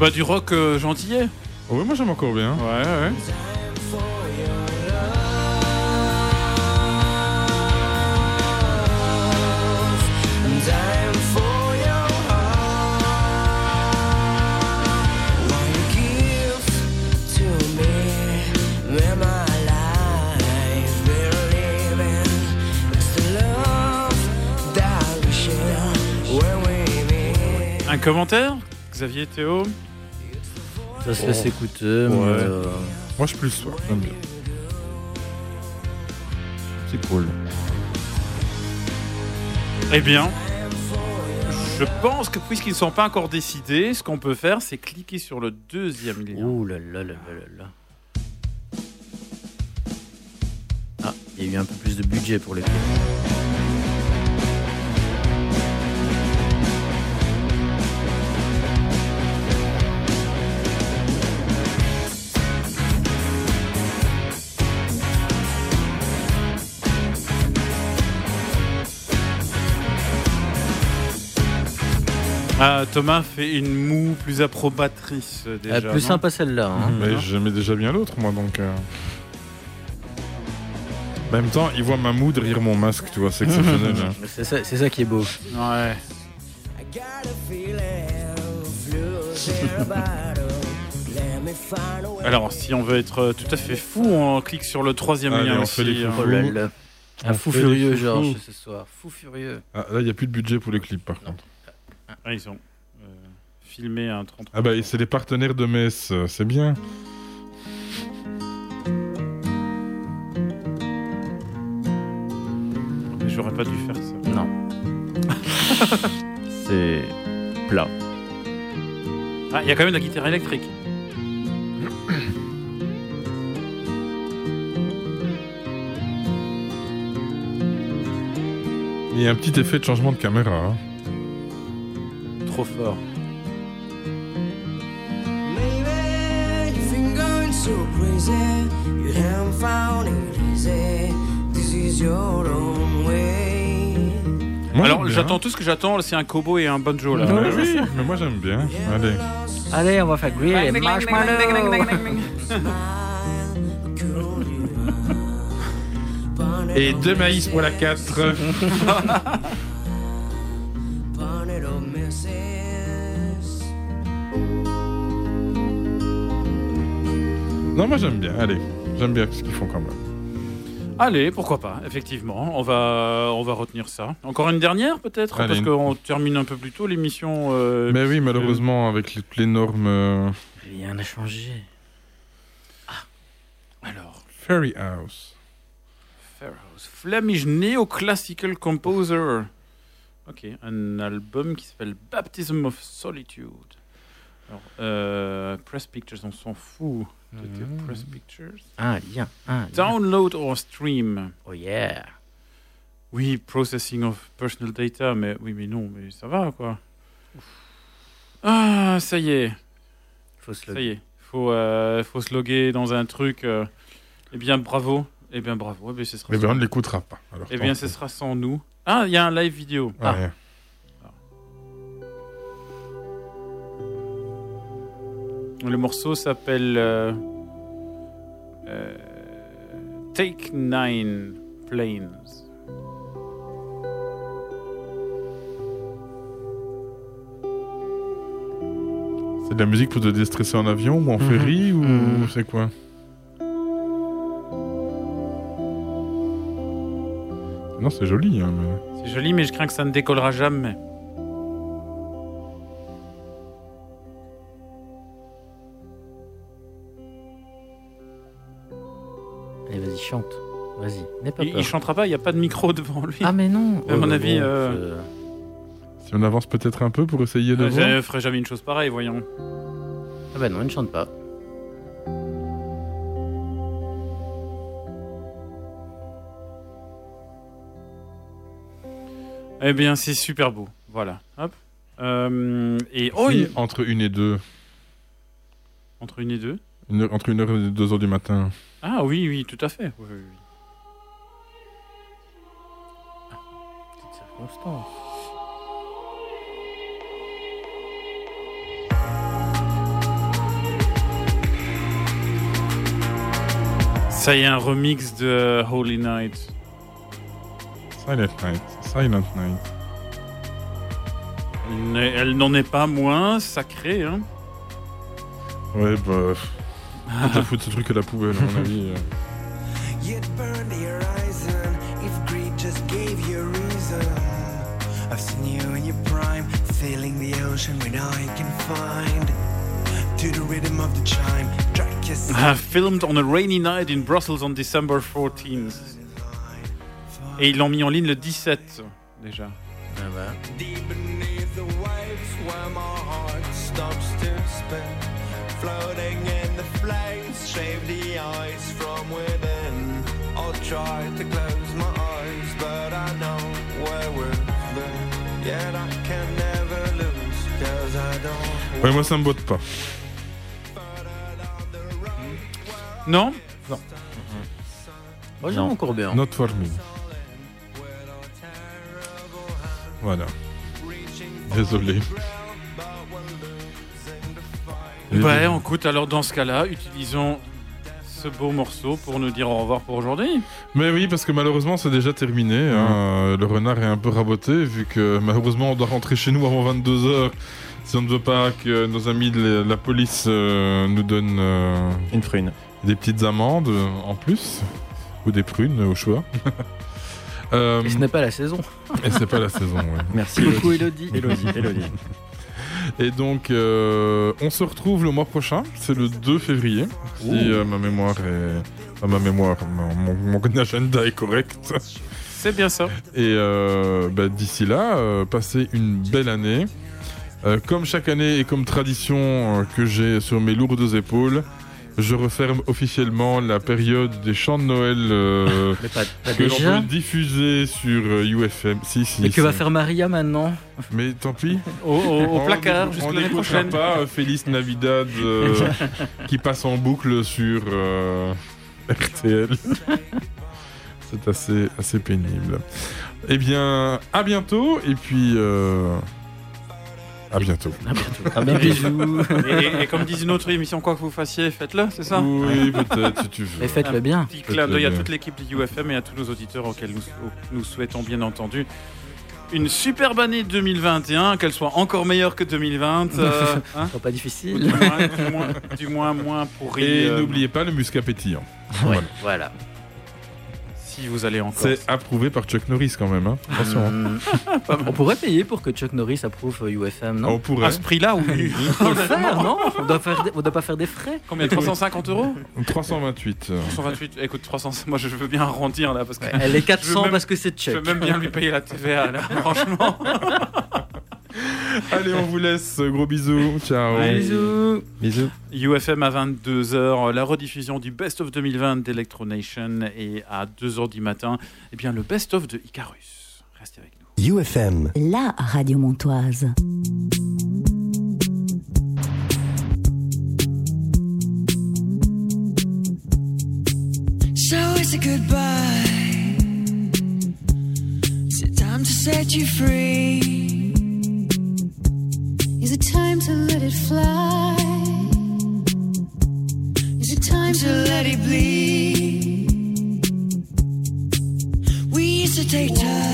Bah, du rock euh, gentillet. Oui, moi j'aime encore bien. Ouais, ouais. Un commentaire Xavier Théo? Ça se laisse écouter. mais, euh, Moi je suis plus soir, j'aime bien. C'est cool. Eh bien, je pense que puisqu'ils ne sont pas encore décidés, ce qu'on peut faire, c'est cliquer sur le deuxième lien. Ouh là là là là là là. Ah, il y a eu un peu plus de budget pour les films. Ah, Thomas fait une moue plus approbatrice euh, déjà. Ah, plus non sympa celle-là. hein. Mais j'aimais déjà bien l'autre, moi donc. euh. En même temps, il voit ma moue derrière mon masque, tu vois, c'est exceptionnel. hein. C'est ça, c'est ça qui est beau. Ouais. I got a feeling of losing a battle. Let me find a way. Alors, si on veut être euh, tout à fait fou, on clique sur le troisième Allez, lien on aussi. fait les hein. Oh là là. Un fou furieux. Georges, ce soir. Fou furieux. Ah, là, il n'y a plus de budget pour les clips par contre. Ah, ils ont euh, filmé un 30 Ah bah, c'est les partenaires de Metz, euh, c'est bien. J'aurais pas dû faire ça. Non. C'est plat. Ah, il y a quand même la guitare électrique. Il y a un petit effet de changement de caméra. hein. Trop fort. Maybe you've been going so crazy, you haven't found it easy. This is your own way. Moi, Alors, j'attends tout ce que j'attends, c'est un kobo et un banjo là. Ouais, oui, mais moi j'aime bien. Allez. Allez, on va faire griller les marshmallows. Et deux maïs pour la 4. non, moi j'aime bien. Allez, j'aime bien ce qu'ils font quand même. Allez, pourquoi pas, effectivement. On va, on va retenir ça. Encore une dernière peut-être Parce une- qu'on termine un peu plus tôt l'émission. euh, Mais oui, malheureusement, avec les- toutes les normes euh, Rien n'a changé. Alors, Fairy House. Fairhouse. Flemish Neoclassical Composer. Ok, un album qui s'appelle Baptism of Solitude. Alors, euh, Press Pictures, on s'en fout. Press Pictures. Un lien. Un lien. Download or stream. Oh yeah. Oui, processing of personal data, mais oui, mais non, mais ça va quoi. Ah, ça y est. Faut se Ça y est. Faut, euh, faut se loguer dans un truc. euh, eh bien, bravo. Eh bien, bravo. Eh bien, ce sera sans ben, on ne nous. l'écoutera pas. Alors, Eh bien, ce sera sans nous. Ah, il y a un live vidéo. Ah. Ouais. Le morceau s'appelle euh, euh, Take Nine Planes. C'est de la musique pour te déstresser en avion ou en Mhm. ferry ou Mhm. c'est quoi? Non, c'est joli. Hein, mais... C'est joli, mais je crains que ça ne décollera jamais. Chante. Vas-y, n'aie pas Il, peur. il chantera pas, il n'y a pas de micro devant lui. Ah, mais non. À mon Oh, avis, bon, euh, Si on avance peut-être un peu pour essayer de euh, voir. je ferai jamais une chose pareille, voyons. Ah bah non, il ne chante pas. Eh bien, c'est super beau. Voilà. Hop. Euh, et oh, Si, une- entre une et deux. entre une et deux. Une heure- entre une heure et deux heures du matin. Ah oui, oui, tout à fait. Oui, oui, oui. Petite circonstance. Ça y est, un remix de Holy Night. Silent Night. Silent Night. Elle n'en est pas moins sacrée, hein. Ouais, bah. Je foutre ce truc à la poubelle, à mon avis. You'd burn to your horizon if greed just gave you a reason. I've seen you in your prime, feeling the ocean when I can find. To the rhythm of the chime, track yourself. Ah, filmed on a rainy night in Brussels on December 14th. Et ils l'ont mis en ligne le 17 déjà. Ah bah. Deep beneath the waves where my heart stops to spin. Floating in the flames, shave the ice from within. I'll try to close my eyes, but I know where we've been. Yet I can never lose, cause I don't. Ouais, moi ça me botte pas. Non? Non. Moi, j'aime encore bien. Not for me. Voilà. Désolé. Ouais, écoute, alors dans ce cas-là, utilisons ce beau morceau pour nous dire au revoir pour aujourd'hui. Mais oui, parce que malheureusement c'est déjà terminé. hein. Euh, Le renard est un peu raboté vu que malheureusement on doit rentrer chez nous avant 22h si on ne veut pas que nos amis de la- police euh, nous donnent euh, Une prune. des petites amendes euh, en plus ou des prunes au choix. Euh, Et ce n'est pas la saison. et c'est pas la saison. ouais. Merci Elodie. Elodie. Elodie, Elodie. Et donc, euh, on se retrouve le mois prochain, c'est le 2 février, si euh, ma mémoire est... enfin, ma mémoire, mon, agenda est correct. C'est bien ça. Et euh, bah, d'ici là, passez une belle année. Comme chaque année et comme tradition que j'ai sur mes lourdes épaules, je referme officiellement la période des chants de Noël euh, Mais pas, pas que l'on peut diffuser sur euh, UFM. Si, si. Et que va faire Maria maintenant Mais tant pis. Au, au- placard jusqu'à l'année prochaine. pas euh, Feliz Navidad euh, qui passe en boucle sur euh, RTL. C'est assez, assez pénible. Eh bien, à bientôt et puis euh, à bientôt. À bientôt. À bientôt. Bisous. Et, et comme disait une autre émission, quoi que vous fassiez, faites-le, c'est ça Oui, peut-être si tu veux. Mais faites-le bien. Petit clin d'œil à toute l'équipe du UFM et à tous nos auditeurs auxquels nous, nous souhaitons bien entendu une superbe année 2021, qu'elle soit encore meilleure que 2020. euh, hein pas difficile. du, moins, du, moins, du moins moins pourri. Et euh, n'oubliez pas le muscat pétillant. Ouais, voilà. Si vous allez encore. C'est approuvé par Chuck Norris quand même. hein. Attention. hein. On pourrait payer pour que Chuck Norris approuve euh, UFM, non? On pourrait. À ce prix-là, oui. Il faut le faire, non? On doit, faire des- on doit pas faire des frais. Combien 350 euros? 328. euh. 328. Écoute, 300, moi je veux bien arrondir là parce que. Elle est Je veux 400 même- parce que c'est Je Chuck. peux même bien lui payer la TVA là, franchement. Allez, on vous laisse. Gros bisous. Ciao. Bisous. Bisous. UFM à 22h, la rediffusion du Best of 2020 d'Electronation et à 2h du matin, eh bien le Best of de Icarus. Restez avec nous. UFM. La radio montoise. So it's a goodbye? It's time to set you free? time to let it fly? Is it time to let it bleed? We used to take time.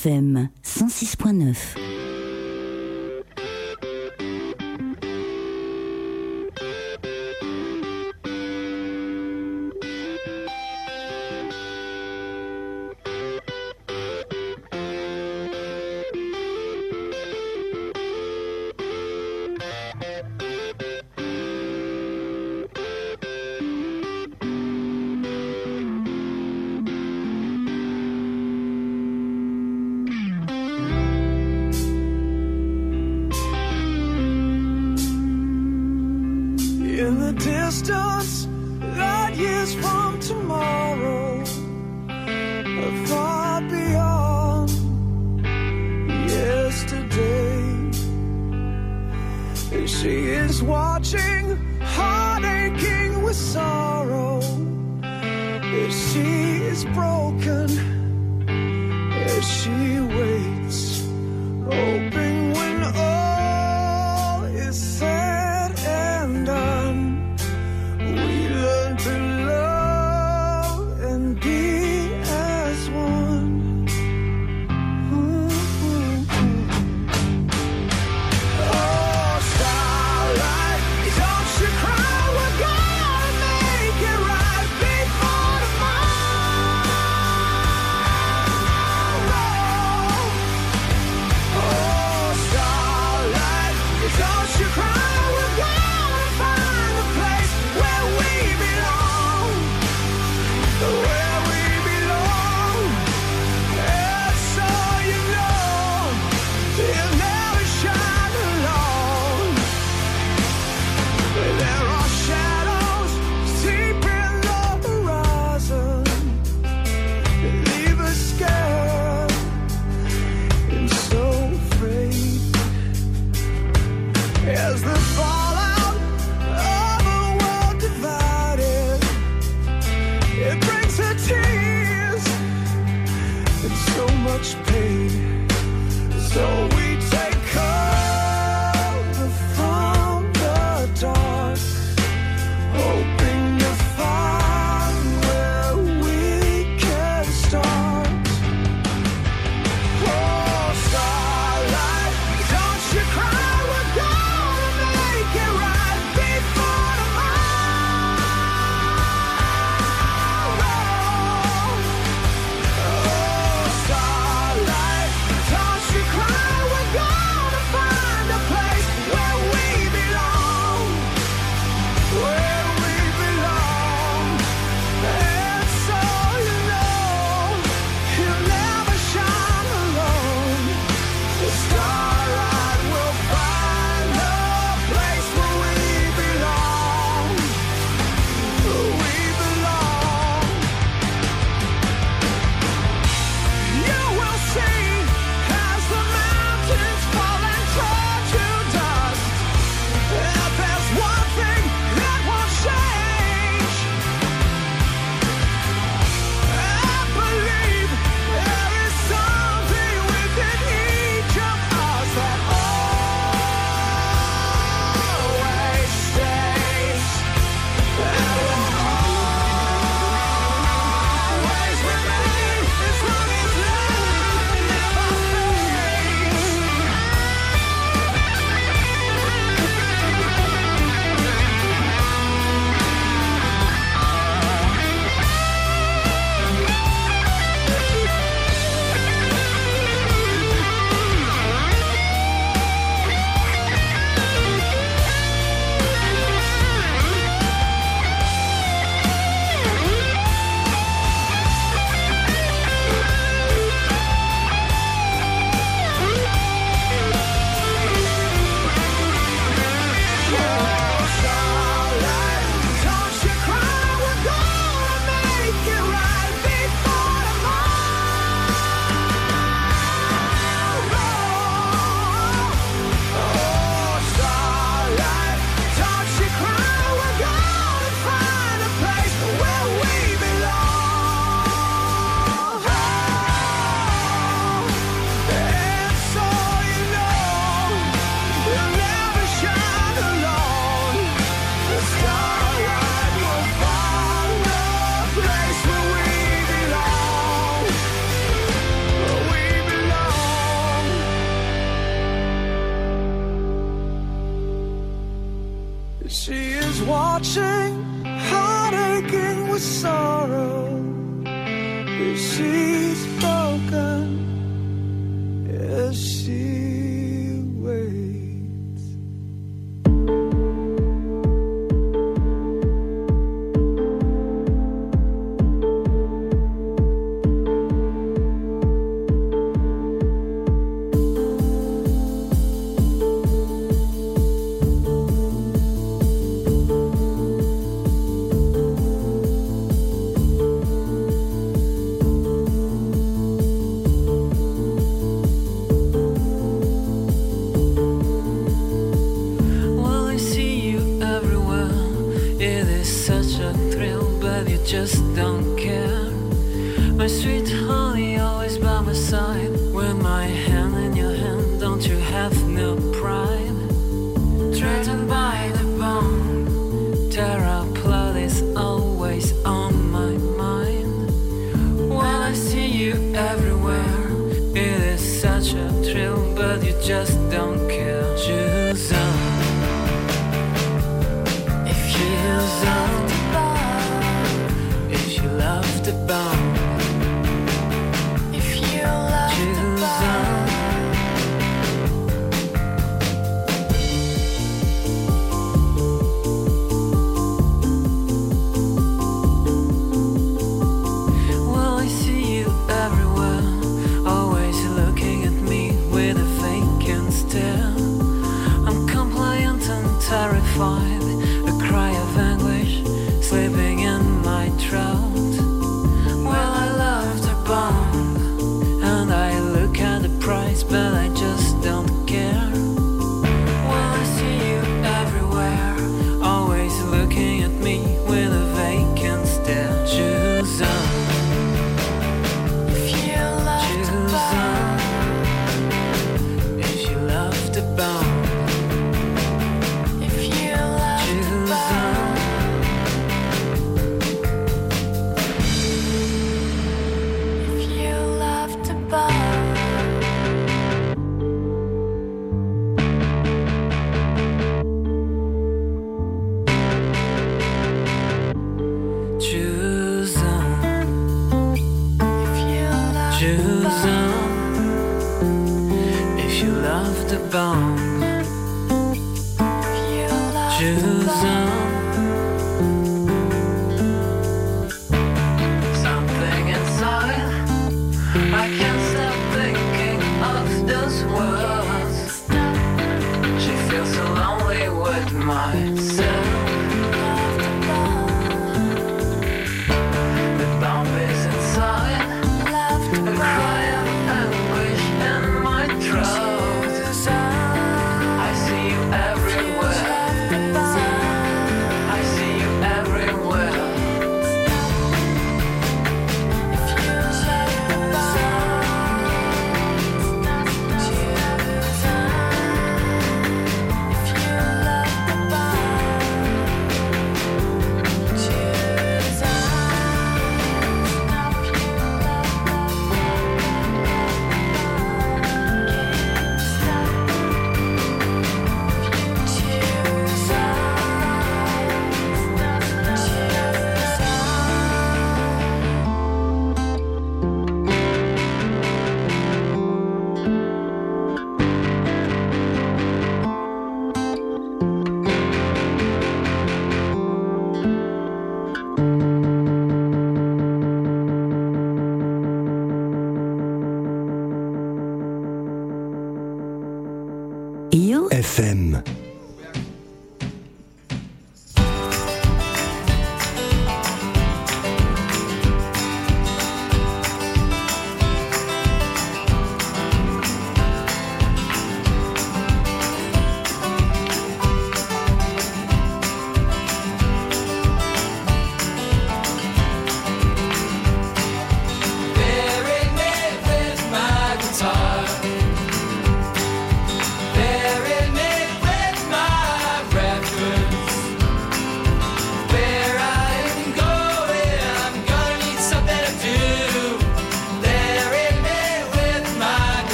RFM. She is watching, heart aching with sorrow. If she is broken, if she waits, open.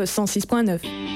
Le 106.9.